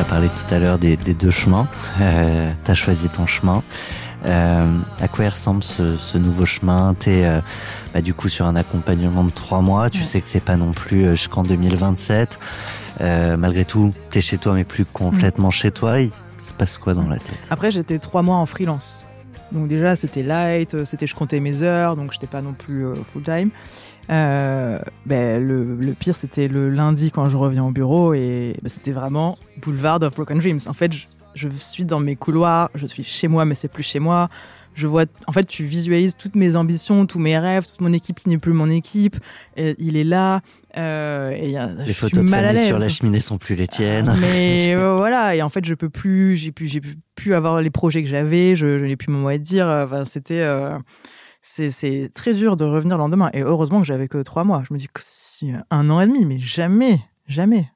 parlé tout à l'heure des, des deux chemins. Euh, tu as choisi ton chemin. Euh, à quoi il ressemble ce, ce nouveau chemin? T'es euh, bah, du coup sur un accompagnement de trois mois. Tu Ouais. sais que c'est pas non plus euh, jusqu'en 2027. Euh, malgré tout, t'es chez toi, mais plus complètement chez toi. Il se passe quoi dans la tête? Après, j'étais trois mois en freelance. Donc déjà, c'était light, euh, c'était je comptais mes heures, donc j'étais pas non plus euh, full time. Euh, ben, le, pire, c'était le lundi quand je reviens au bureau et ben, c'était vraiment Boulevard of Broken Dreams. En fait, je, je suis dans mes couloirs, je suis chez moi, mais c'est plus chez moi. Je vois, en fait, tu visualises toutes mes ambitions, tous mes rêves, toute mon équipe qui n'est plus mon équipe. Et il est là. Euh, et Les je suis photos de mal à famille sur la cheminée sont plus les tiennes. Mais euh, voilà, et en fait, je peux plus, j'ai pu, j'ai pu, avoir les projets que j'avais, je, je n'ai plus mon mot à dire. Enfin, c'était, euh, c'est, c'est très dur de revenir le lendemain. Et heureusement que j'avais que trois mois. Je me dis que si, un an et demi, mais jamais, jamais.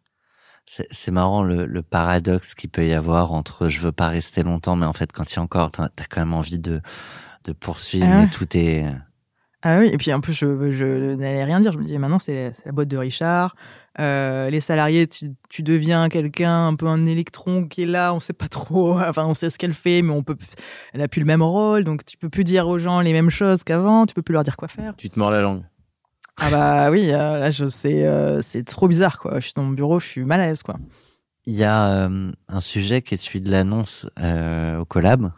C'est c'est marrant le, le paradoxe qu'il peut y avoir entre je veux pas rester longtemps, mais en fait, quand il y a encore, t'as as quand même envie de, de poursuivre, Ah ouais. mais tout est. Ah oui, et puis en plus, je, je n'allais rien dire. Je me disais, maintenant, c'est c'est la boîte de Richard. Euh, les salariés, tu, tu deviens quelqu'un, un peu un électron qui est là, on sait pas trop. Enfin, on sait ce qu'elle fait, mais on peut. Elle a plus le même rôle, donc tu peux plus dire aux gens les mêmes choses qu'avant. Tu peux plus leur dire quoi faire. Tu te mords la langue. Ah bah oui, euh, là, je sais, euh, c'est trop bizarre, quoi. Je suis dans mon bureau, je suis mal à l'aise, quoi. Il y a euh, un sujet qui est celui de l'annonce euh, au collab.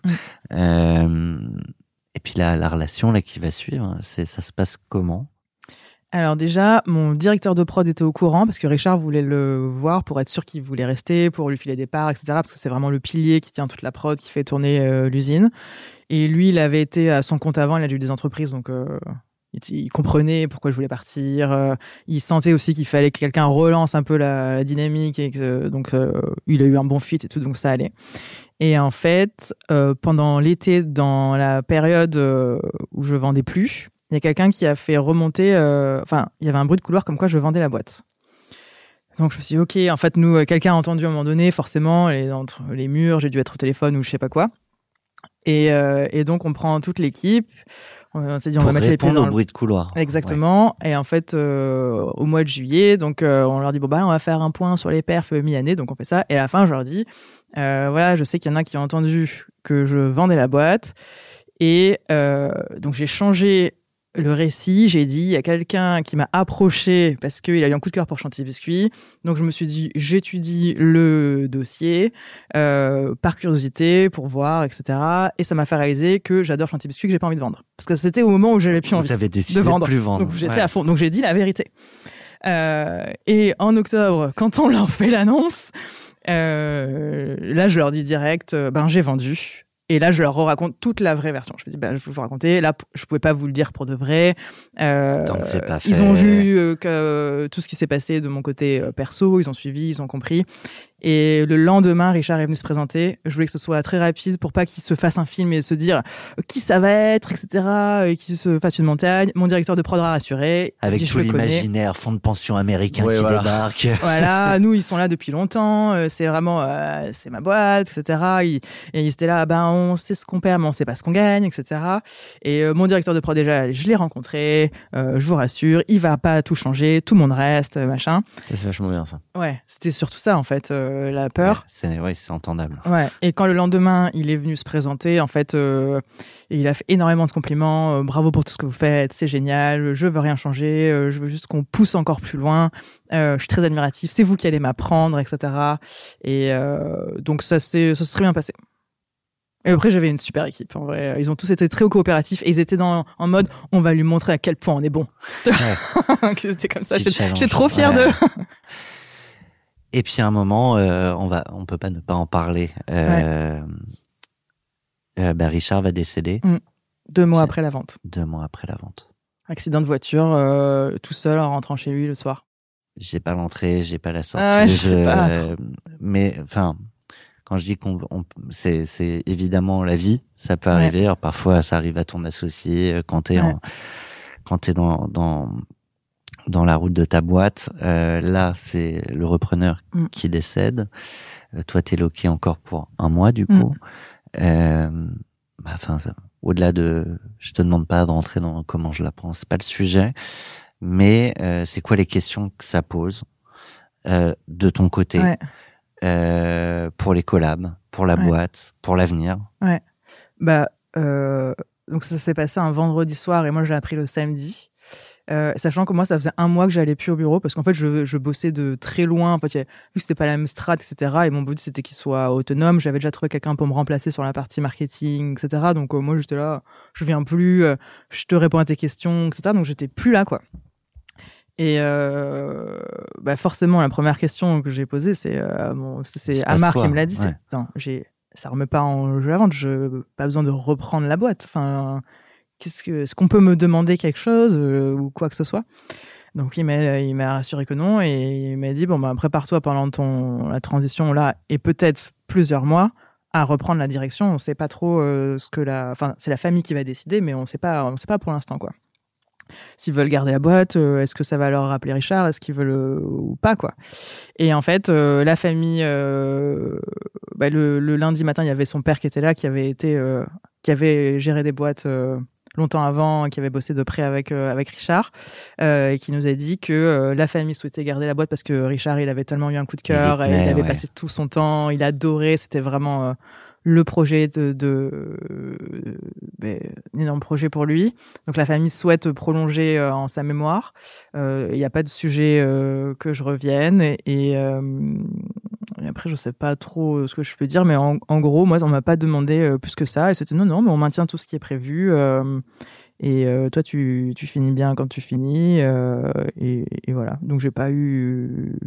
Puis la, la relation là qui va suivre, c'est ça se passe comment? Alors déjà, mon directeur de prod était au courant parce que Richard voulait le voir pour être sûr qu'il voulait rester, pour lui filer des parts, etc. Parce que c'est vraiment le pilier qui tient toute la prod, qui fait tourner euh, l'usine. Et lui, il avait été à son compte avant, il a eu des entreprises, donc euh, il, comprenait pourquoi je voulais partir. euh, il sentait aussi qu'il fallait que quelqu'un relance un peu la, dynamique, et donc il a eu un bon fit et tout, donc ça allait. Et en fait, euh, pendant l'été, dans la période euh, où je vendais plus, il y a quelqu'un qui a fait remonter. euh, Enfin, il y avait un bruit de couloir comme quoi je vendais la boîte. Donc je me suis dit, ok, en fait, nous, quelqu'un a entendu à un moment donné, forcément, et entre les murs, j'ai dû être au téléphone ou je sais pas quoi. Et donc on prend toute l'équipe. On s'est dit, on Pour va mettre les pieds dans le bruit de couloir. Exactement. Et en fait, euh, au mois de juillet, donc euh, on leur dit bon bah on va faire un point sur les perfs mi-année, donc on fait ça. Et à la fin, je leur dis euh, voilà, je sais qu'il y en a qui ont entendu que je vendais la boîte, et euh, donc j'ai changé le récit. J'ai dit il y a quelqu'un qui m'a approché parce qu'il a eu un coup de cœur pour Chantilly Biscuit. Donc je me suis dit j'étudie le dossier euh, par curiosité pour voir, etc. Et ça m'a fait réaliser que j'adore Chantilly Biscuit que j'ai pas envie de vendre parce que c'était au moment où j'avais plus envie Vous avez décidé de vendre. plus vendre. donc j'étais Ouais. à fond. Donc j'ai dit la vérité. Euh, et en octobre, quand on leur fait l'annonce, euh, là je leur dis direct, euh, ben j'ai vendu. Et là, je leur raconte toute la vraie version. Je me dis, ben, je vais vous raconter. Là, je pouvais pas vous le dire pour de vrai. Euh, Tant que c'est pas ils fait. ont vu euh, que tout ce qui s'est passé de mon côté euh, perso. Ils ont suivi, ils ont compris. Et le lendemain, Richard est venu se présenter. Je voulais que ce soit très rapide pour pas qu'il se fasse un film et se dire qui ça va être, etc. Et qu'il se fasse une montagne. Mon directeur de prod a rassuré. Avec dit, tout l'imaginaire, fonds de pension américain Ouais, qui voilà. débarque. Voilà, nous ils sont là depuis longtemps, euh, c'est vraiment euh, c'est ma boîte, etc. Ils, et ils étaient là, ben on sait ce qu'on perd, mais on sait pas ce qu'on gagne, etc. Et euh, mon directeur de prod déjà, je l'ai rencontré, euh, je vous rassure, il va pas tout changer, tout le monde reste, machin. C'est vachement bien ça. Ouais, c'était surtout ça en fait, euh, la peur. Ouais, c'est ouais, entendable. Ouais. Et quand le lendemain, il est venu se présenter, en fait, euh, il a fait énormément de compliments. euh, bravo pour tout ce que vous faites, c'est génial. Je veux rien changer. euh, je veux juste qu'on pousse encore plus loin. euh, je suis très admiratif. C'est vous qui allez m'apprendre, etc. Et euh, donc ça s'est ça s'est très bien passé. Et après, j'avais une super équipe. En vrai, ils ont tous été très coopératifs et ils étaient dans, en mode, on va lui montrer à quel point on est bon. C'était comme ça. J'étais trop fière Ouais. d'eux. Et puis à un moment, euh, on va, on peut pas ne pas en parler. Euh, euh, bah, Richard va décéder Deux mois après la vente. deux mois après la vente. Accident de voiture, tout seul en rentrant chez lui le soir. J'ai pas l'entrée, j'ai pas la sortie. Ah ouais, je sais pas, mais enfin, quand je dis qu'on, on- c'est, c'est évidemment la vie. Ça peut Ouais. arriver. Alors parfois, ça arrive à ton associé quand t'es Ouais. quand t'es dans, dans dans la route de ta boîte. Euh, là, c'est le repreneur Mm. qui décède. Euh, toi, t'es loqué encore pour un mois du Mm. coup. Euh, bah, au-delà de, je te demande pas de rentrer dans comment je la prends, c'est pas le sujet. Mais euh, c'est quoi les questions que ça pose euh, de ton côté Ouais. pour les collabs, pour la Ouais. boîte, pour l'avenir? Bah, euh, donc ça s'est passé un vendredi soir et moi j'ai appris le samedi. Euh, sachant que moi, ça faisait un mois que j'allais plus au bureau parce qu'en fait, je, je bossais de très loin. En fait, vu que c'était pas la même strat, etc. Et mon but, c'était qu'il soit autonome. J'avais déjà trouvé quelqu'un pour me remplacer sur la partie marketing, etc. Donc, euh, moi, j'étais là, je viens plus, euh, je te réponds à tes questions, etc. Donc, j'étais plus là, quoi. Et euh, bah forcément, la première question que j'ai posée, c'est bon, c'est- Amar qui me l'a dit. c'est, Ouais. Attends, j'ai ça remet pas en jeu la vente. Je pas besoin de reprendre la boîte. Enfin, qu'est-ce que est-ce qu'on peut me demander quelque chose euh, ou quoi que ce soit Donc il m'a il m'a rassuré que non et il m'a dit bon bah prépare-toi pendant ton la transition là et peut-être plusieurs mois à reprendre la direction. On sait pas trop euh, ce que la enfin c'est la famille qui va décider mais on sait pas on sait pas pour l'instant quoi. s'ils veulent garder la boîte, euh, est-ce que ça va leur rappeler Richard, est-ce qu'ils veulent ou pas quoi. Et en fait, la famille, bah, le, le lundi matin, il y avait son père qui était là, qui avait été, qui avait géré des boîtes longtemps avant, qui avait bossé de près avec euh, avec Richard, euh, et qui nous a dit que euh, la famille souhaitait garder la boîte parce que Richard, il avait tellement eu un coup de cœur, Il avait ouais. passé tout son temps, il adorait, c'était vraiment euh, le projet de, de euh, ben, un énorme projet pour lui. Donc la famille souhaite prolonger euh, en sa mémoire. Euh, Il n'y a pas de sujet euh, que je revienne. Et, et, euh, et après, je sais pas trop euh, ce que je peux dire, mais en, en gros, moi, on m'a pas demandé euh, plus que ça. Et c'était non, non, mais on maintient tout ce qui est prévu. euh, et euh, toi, tu, tu finis bien quand tu finis. euh, et, et voilà. Donc j'ai pas eu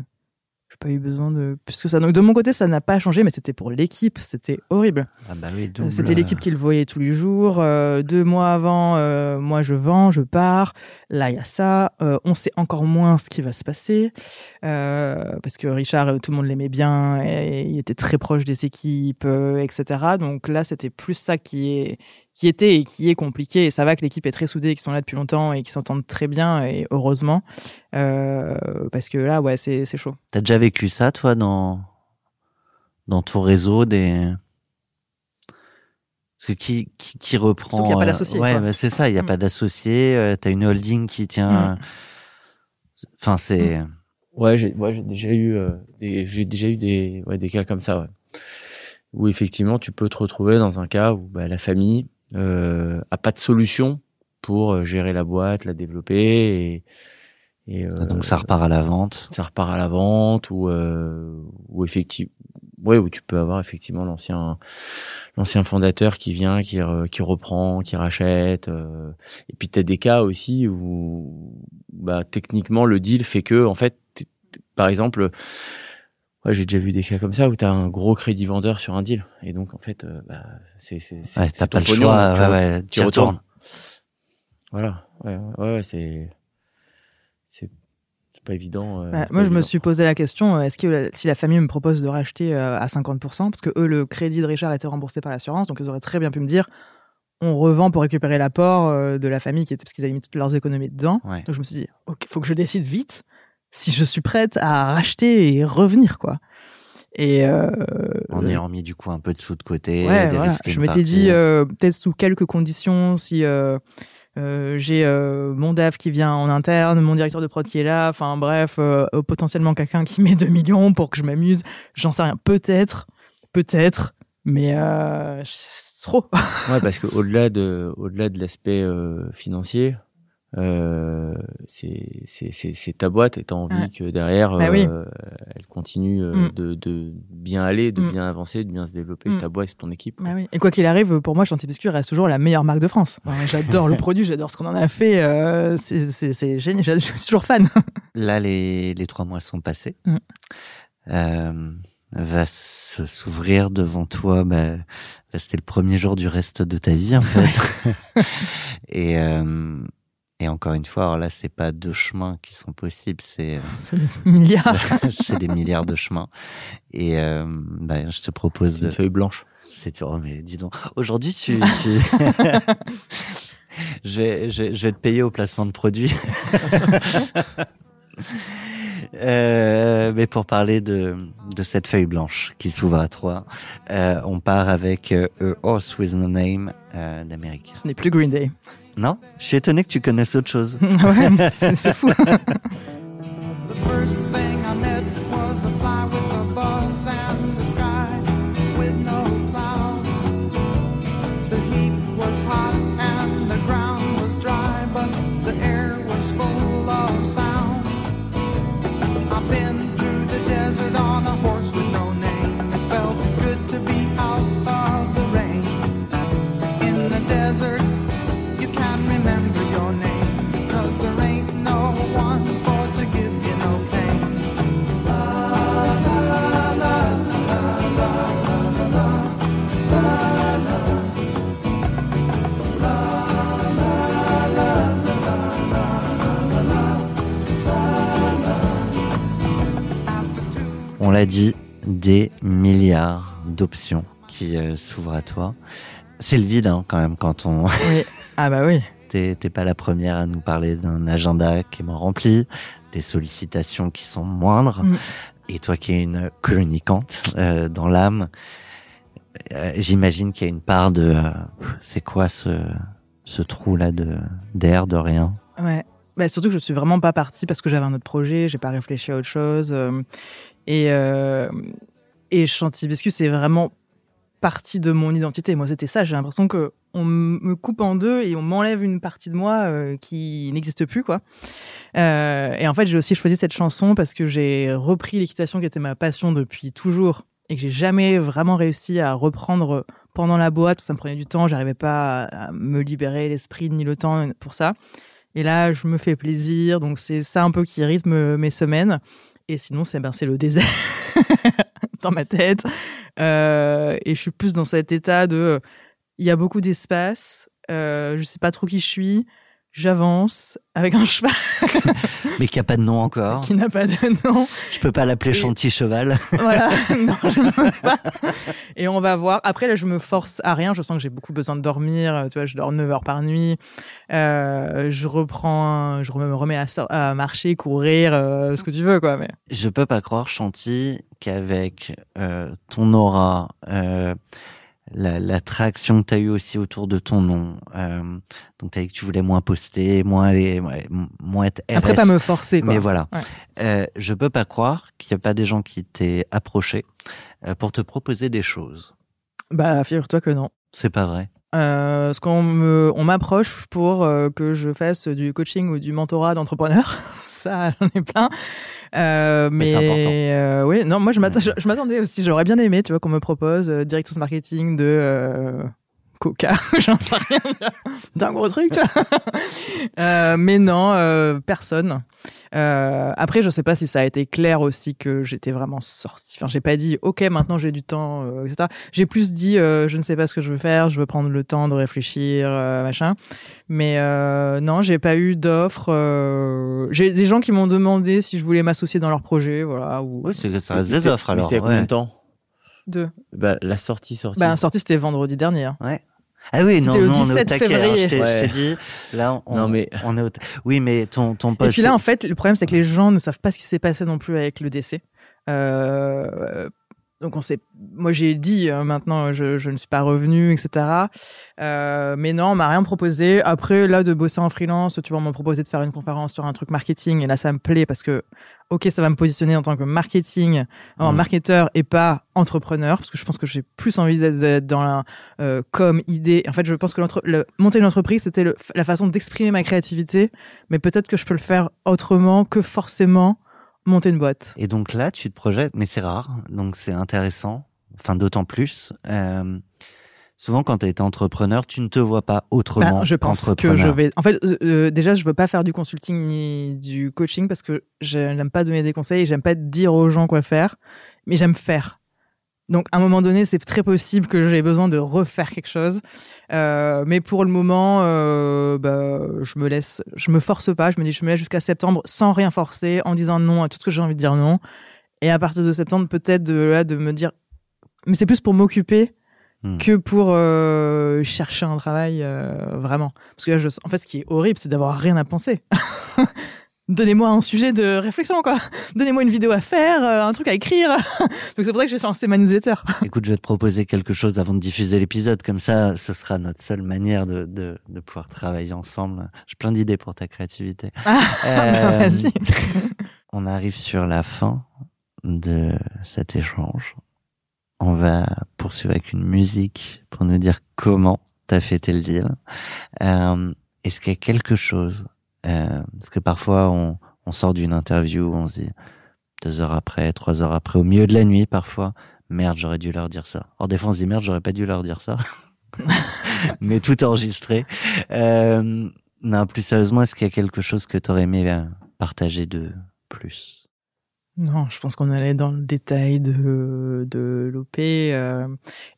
pas eu besoin de plus que ça. Donc de mon côté, ça n'a pas changé, mais c'était pour l'équipe, c'était horrible. Ah bah oui, Euh, C'était l'équipe qui le voyait tous les jours. Euh, deux mois avant, euh, moi je vends, je pars. Là, il y a ça. Euh, on sait encore moins ce qui va se passer euh, parce que Richard, euh, tout le monde l'aimait bien, et, il était très proche des équipes, euh, etc. Donc là, c'était plus ça qui est qui était et qui est compliqué. Et ça va que l'équipe est très soudée, qui sont là depuis longtemps et qui s'entendent très bien et heureusement Euh, parce que là, ouais, c'est c'est chaud. T'as déjà vécu ça, toi, dans, dans ton réseau des. Parce que qui, qui, qui reprend. Sauf qu'il y a pas euh, d'associé, Ouais, bah, c'est ça, il n'y a Mm. pas d'associé. euh, T'as une holding qui tient. Mm. Enfin, c'est. Ouais, j'ai ouais, j'ai déjà eu euh, des j'ai déjà eu des ouais, des cas comme ça ouais. Où effectivement tu peux te retrouver dans un cas où bah, la famille euh, a pas de solution pour euh, gérer la boîte, la développer et, et euh, Donc ça repart à la vente. ça repart à la vente ou euh, ou effectivement ouais où tu peux avoir effectivement l'ancien l'ancien fondateur qui vient qui re- qui reprend qui rachète euh, et puis tu as des cas aussi où bah techniquement le deal fait que en fait par exemple ouais, j'ai déjà vu des cas comme ça où tu as un gros crédit vendeur sur un deal et donc en fait euh, bah c'est Ouais, t'as pas le pognon, choix. tu ouais, tu retournes voilà ouais ouais, ouais, c'est c'est pas évident euh, c'est moi, pas je me suis posé la question euh, est-ce que la- si la famille me propose de racheter euh, à 50%, parce que eux, le crédit de Richard était remboursé par l'assurance, donc ils auraient très bien pu me dire on revend pour récupérer l'apport de la famille, qui était, parce qu'ils avaient mis toutes leurs économies dedans. Ouais. Donc je me suis dit ok, faut que je décide vite si je suis prête à racheter et revenir, quoi. Et euh, En ayant mis du coup un peu de sous de côté. Ouais, des voilà. risques, Je m'étais dit, euh, peut-être sous quelques conditions, si euh, euh, j'ai euh, mon DAF qui vient en interne, mon directeur de prod qui est là, enfin bref, euh, euh, potentiellement quelqu'un qui met 2 millions pour que je m'amuse, j'en sais rien, peut-être, peut-être, mais euh, c'est trop. Ouais, parce que au-delà de, au-delà de l'aspect euh, financier, euh, c'est, c'est, c'est, c'est ta boîte et t'as envie Ouais. que derrière, Bah oui. euh, elle continue euh, Mm. de, de bien aller, de Mm. bien avancer, de bien se développer. Mm. Ta boîte, c'est ton équipe. Bah oui. Et quoi qu'il arrive, pour moi, Chanty Biscuit reste toujours la meilleure marque de France. Enfin, j'adore le produit, j'adore ce qu'on en a fait, euh, c'est, c'est, c'est génial, je suis toujours fan. Là, les, les trois mois sont passés. Mm. Euh, va s'ouvrir devant toi. Bah, là, c'était le premier jour du reste de ta vie, en fait. et, euh, et encore une fois, alors là, c'est pas deux chemins qui sont possibles, c'est C'est des milliards. c'est des milliards de chemins. Et euh, bah, je te propose C'est de. une feuille blanche. C'est oh, mais dis donc. Aujourd'hui, tu. tu... je, vais, je, vais- je vais te payer au placement de produits. Euh, mais pour parler de, de cette feuille blanche qui s'ouvre à trois, euh, on part avec euh, A Horse with No Name euh, d'Amérique. Ce n'est plus Green Day. Non? Je suis étonné que tu connaisses autre chose. ouais, c'est, c'est fou. l'a dit, des milliards d'options qui euh, s'ouvrent à toi. C'est le vide hein, quand même quand on oui. Ah bah oui. T'es pas la première à nous parler d'un agenda qui est moins rempli, des sollicitations qui sont moindres. Mm. Et toi qui es une communicante euh, dans l'âme, euh, j'imagine qu'il y a une part de c'est quoi ce, ce trou là de d'air, de rien? Ouais. Bah, surtout que je suis vraiment pas partie parce que j'avais un autre projet, j'ai pas réfléchi à autre chose. Et, euh, et c'est vraiment partie de mon identité. Moi, c'était ça. J'ai l'impression que on me coupe en deux et on m'enlève une partie de moi euh, qui n'existe plus, quoi. Euh, et en fait, j'ai aussi choisi cette chanson parce que j'ai repris l'équitation qui était ma passion depuis toujours et que j'ai jamais vraiment réussi à reprendre pendant la boîte. Ça me prenait du temps. J'arrivais pas à me libérer l'esprit ni le temps pour ça. Et là, je me fais plaisir. Donc, c'est ça un peu qui rythme mes semaines. Et sinon, c'est ben, le désert dans ma tête. Euh, et je suis plus dans cet état de. Il y a beaucoup d'espace. Euh, je sais pas trop qui je suis. J'avance avec un cheval Mais qui a pas de nom encore. qui n'a pas de nom. Je peux pas l'appeler Chanty Cheval. Voilà, non, je ne peux pas. Et on va voir. Après, là, je me force à rien. Je sens que j'ai beaucoup besoin de dormir. Tu vois, je dors 9 heures par nuit. Euh, je reprends, je me remets à marcher, courir, euh, ce que tu veux, quoi. Mais Je peux pas croire, Chanty, qu'avec euh, ton aura, la- l'attraction que tu as eue aussi autour de ton nom, euh, donc tu as dit que tu voulais moins poster, moins aller, moins être RS. après, pas me forcer, quoi. Mais voilà. Ouais. Euh, je peux pas croire qu'il n'y a pas des gens qui t'aient approché euh, pour te proposer des choses. Bah, figure-toi que non. C'est pas vrai. Euh, parce qu'on me, on m'approche pour euh, que je fasse du coaching ou du mentorat d'entrepreneur. Ça, j'en ai plein. Euh, mais Mais c'est important. euh, oui, non, moi je m'attends- je, m'attendais aussi. J'aurais bien aimé, tu vois, qu'on me propose euh, directrice marketing de euh, Coca, j'en sais rien, d'un gros truc. Tu vois. Euh, mais non, euh, personne. Euh, après, je sais pas si ça a été clair aussi que j'étais vraiment sortie. Enfin, j'ai pas dit, ok, maintenant j'ai du temps, euh, etc. J'ai plus dit, euh, je ne sais pas ce que je veux faire, je veux prendre le temps de réfléchir, euh, machin. Mais euh, non, j'ai pas eu d'offre. euh, j'ai des gens qui m'ont demandé si je voulais m'associer dans leur projet, voilà. Ou Oui, c'est que ça reste Mais des offres mais alors. C'était combien ouais. de temps bah, La sortie, sortie. Bah, sortie, c'était vendredi dernier. hein. Ah oui, non, C'était le non, on est au 17 taquet. hein. février. Je t'ai- Ouais. dit, là, on, Non, mais- on est au ta- Oui, mais ton, ton Et poste. puis là, en fait, le problème, c'est que les gens ne savent pas ce qui s'est passé non plus avec le décès. Euh, donc, on sait. Moi, j'ai dit euh, maintenant, je, je ne suis pas revenu, etc. Euh, mais non, on m'a rien proposé. Après, là, de bosser en freelance, tu vois, on m'a proposé de faire une conférence sur un truc marketing. Et là, ça me plaît parce que, ok, ça va me positionner en tant que marketing, en marketeur et pas entrepreneur, parce que je pense que j'ai plus envie d'être- dans la euh, comme idée. En fait, je pense que l'entre- le- monter une entreprise, c'était la façon d'exprimer ma créativité mais peut-être que je peux le faire autrement que forcément monter une boîte. Et donc là, tu te projettes, mais c'est rare, donc c'est intéressant, enfin d'autant plus. Euh, souvent, quand tu été entrepreneur, tu ne te vois pas autrement Bah, je pense que je vais. En fait, euh, euh, déjà, je veux pas faire du consulting ni du coaching parce que je n'aime pas donner des conseils et j'aime pas dire aux gens quoi faire, mais j'aime faire. Donc, à un moment donné, c'est très possible que j'ai besoin de refaire quelque chose. Euh, mais pour le moment, euh, bah, je me laisse, je me force pas. Je me dis, je me laisse jusqu'à septembre sans rien forcer, en disant non à tout ce que j'ai envie de dire non. Et à partir de septembre, peut-être de là, de me dire, mais c'est plus pour m'occuper Hmm. que pour euh, chercher un travail vraiment. Parce que là, je, en fait, ce qui est horrible, c'est d'avoir rien à penser. Donnez-moi un sujet de réflexion, quoi. Donnez-moi une vidéo à faire, euh, un truc à écrire. Donc c'est pour ça que j'ai lancé ma newsletter. Écoute, je vais te proposer quelque chose avant de diffuser l'épisode, comme ça, ce sera notre seule manière de, de, de pouvoir travailler ensemble. J'ai plein d'idées pour ta créativité. Ah, Euh, vas-y. On arrive sur la fin de cet échange. On va poursuivre avec une musique pour nous dire comment t'as fêté le deal. Euh, Est-ce qu'il y a quelque chose euh, Parce que parfois on, on sort d'une interview, on se dit deux heures après, trois heures après, au milieu de la nuit parfois, merde, j'aurais dû leur dire ça. Or des fois on se dit merde, j'aurais pas dû leur dire ça. Mais tout enregistré. Euh, non, plus sérieusement, est-ce qu'il y a quelque chose que t'aurais aimé euh, partager de plus? Non, je pense qu'on allait dans le détail de, de l'OP. euh,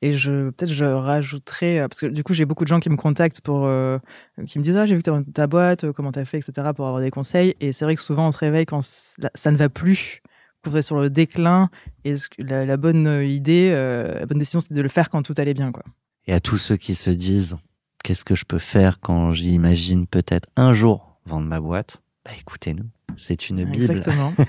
et je peut-être je rajouterais, euh, parce que du coup, j'ai beaucoup de gens qui me contactent pour, euh, qui me disent Ah, j'ai vu ta, ta boîte, comment t'as fait, etc., pour avoir des conseils. Et c'est vrai que souvent, on se réveille quand ça ne va plus, qu'on est sur le déclin. Et que- la, la bonne idée, euh, la bonne décision, c'est de le faire quand tout allait bien. Quoi. Et à tous ceux qui se disent qu'est-ce que je peux faire quand j'imagine peut-être un jour vendre ma boîte? Bah, Écoutez-nous, c'est une bible. Exactement.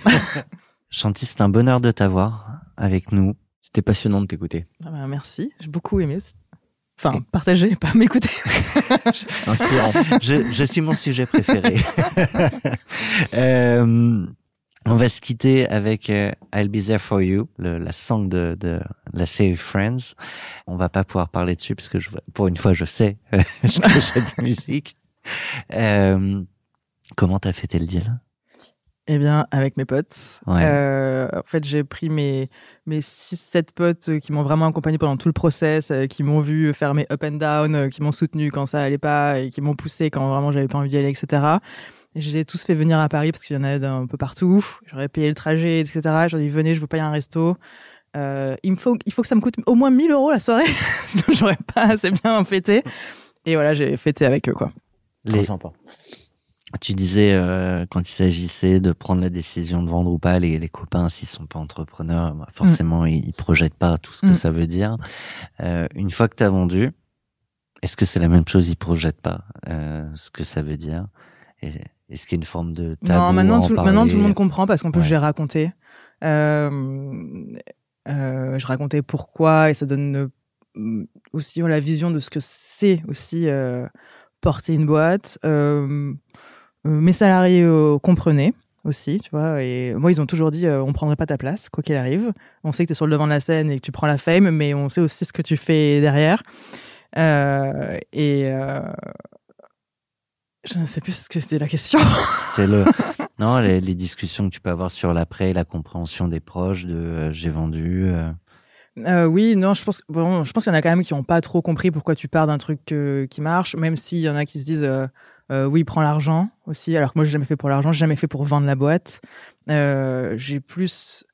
Chanty, c'est un bonheur de t'avoir avec nous. C'était passionnant de t'écouter. Ah bah, merci, j'ai beaucoup aimé aussi. Enfin, partager, pas m'écouter. Inspirant. je, je suis mon sujet préféré. Euh, on va se quitter avec euh, I'll Be There For You, le, la song de, de la série Friends. On va pas pouvoir parler dessus parce que je, pour une fois, je sais ce que c'est de musique. Euh, comment t'as fêté le deal Eh bien, avec mes potes. Ouais. Euh, en fait, j'ai pris mes, mes 6-7 potes euh, qui m'ont vraiment accompagné pendant tout le process, euh, qui m'ont vu faire mes up and down, qui m'ont soutenu quand ça allait pas et qui m'ont poussé quand vraiment j'avais pas envie d'y aller, etc. Et je les ai tous fait venir à Paris parce qu'il y en a d'un peu partout. J'aurais payé le trajet, etc. Ai dit, venez, je vous paye un resto. Euh, il me faut, il faut que ça me coûte au moins 1000 euros la soirée, sinon j'aurais pas assez bien fêté. Et voilà, j'ai fêté avec eux, quoi. Très Les- sympa. Tu disais euh, quand il s'agissait de prendre la décision de vendre ou pas, les, les copains s'ils sont pas entrepreneurs, bah, forcément ils, ils projettent pas tout ce que Mm. ça veut dire. Euh, une fois que tu as vendu, est-ce que c'est la même chose Ils projettent pas euh, ce que ça veut dire? Est-ce qu'il y a une forme de tabou Non, maintenant en tout, maintenant tout le monde comprend parce qu'en plus Ouais. j'ai raconté. Euh, euh, je racontais pourquoi et ça donne euh, aussi la vision de ce que c'est aussi euh, porter une boîte. Euh, mes salariés euh, comprenaient aussi, tu vois. Et moi, ils ont toujours dit, euh, on prendrait pas ta place, quoi qu'il arrive. On sait que tu es sur le devant de la scène et que tu prends la fame, mais on sait aussi ce que tu fais derrière. Euh, et euh, je ne sais plus ce que c'était la question. C'est le non les, les discussions que tu peux avoir sur l'après, la compréhension des proches de euh, j'ai vendu. euh, Euh, oui, non, je pense, bon, je pense qu'il y en a quand même qui n'ont pas trop compris pourquoi tu pars d'un truc euh, qui marche, même s'il y en a qui se disent euh, euh, oui, prends l'argent aussi, alors que moi, j'ai jamais fait pour l'argent, j'ai jamais fait pour vendre la boîte. Euh, j'ai plus.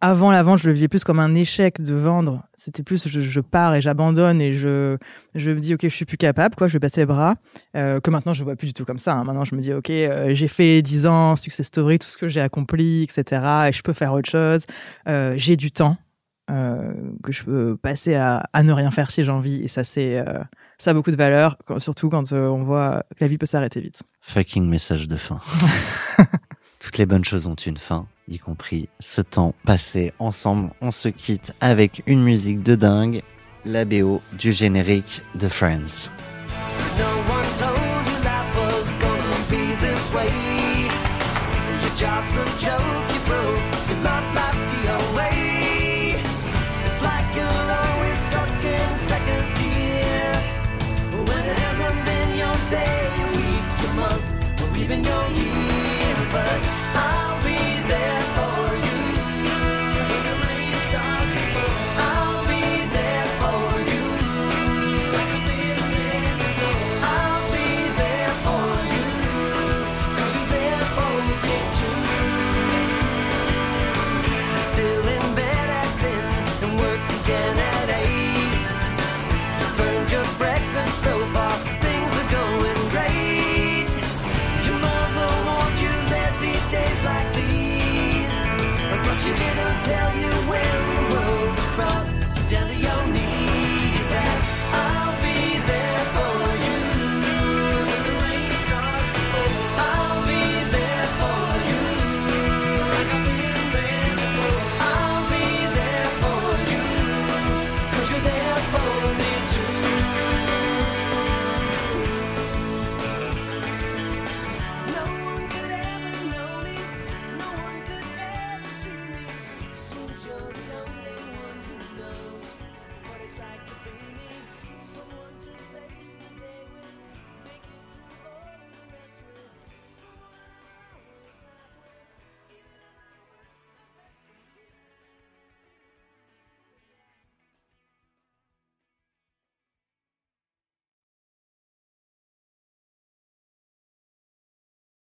Avant la vente, je le vivais plus comme un échec de vendre. C'était plus je, pars et j'abandonne et je, je me dis ok, je suis plus capable, quoi, je vais les bras. Euh, que maintenant, je vois plus du tout comme ça. hein. Maintenant, je me dis ok, euh, j'ai fait 10 ans, success story, tout ce que j'ai accompli, etc. Et je peux faire autre chose. Euh, j'ai du temps euh, que je peux passer à, à ne rien faire si j'ai envie. Et ça, c'est euh, ça a beaucoup de valeur, quand- surtout quand euh, on voit que la vie peut s'arrêter vite. Fucking message de fin. Toutes les bonnes choses ont une fin, y compris ce temps passé ensemble. On se quitte avec une musique de dingue, la BO du générique de Friends.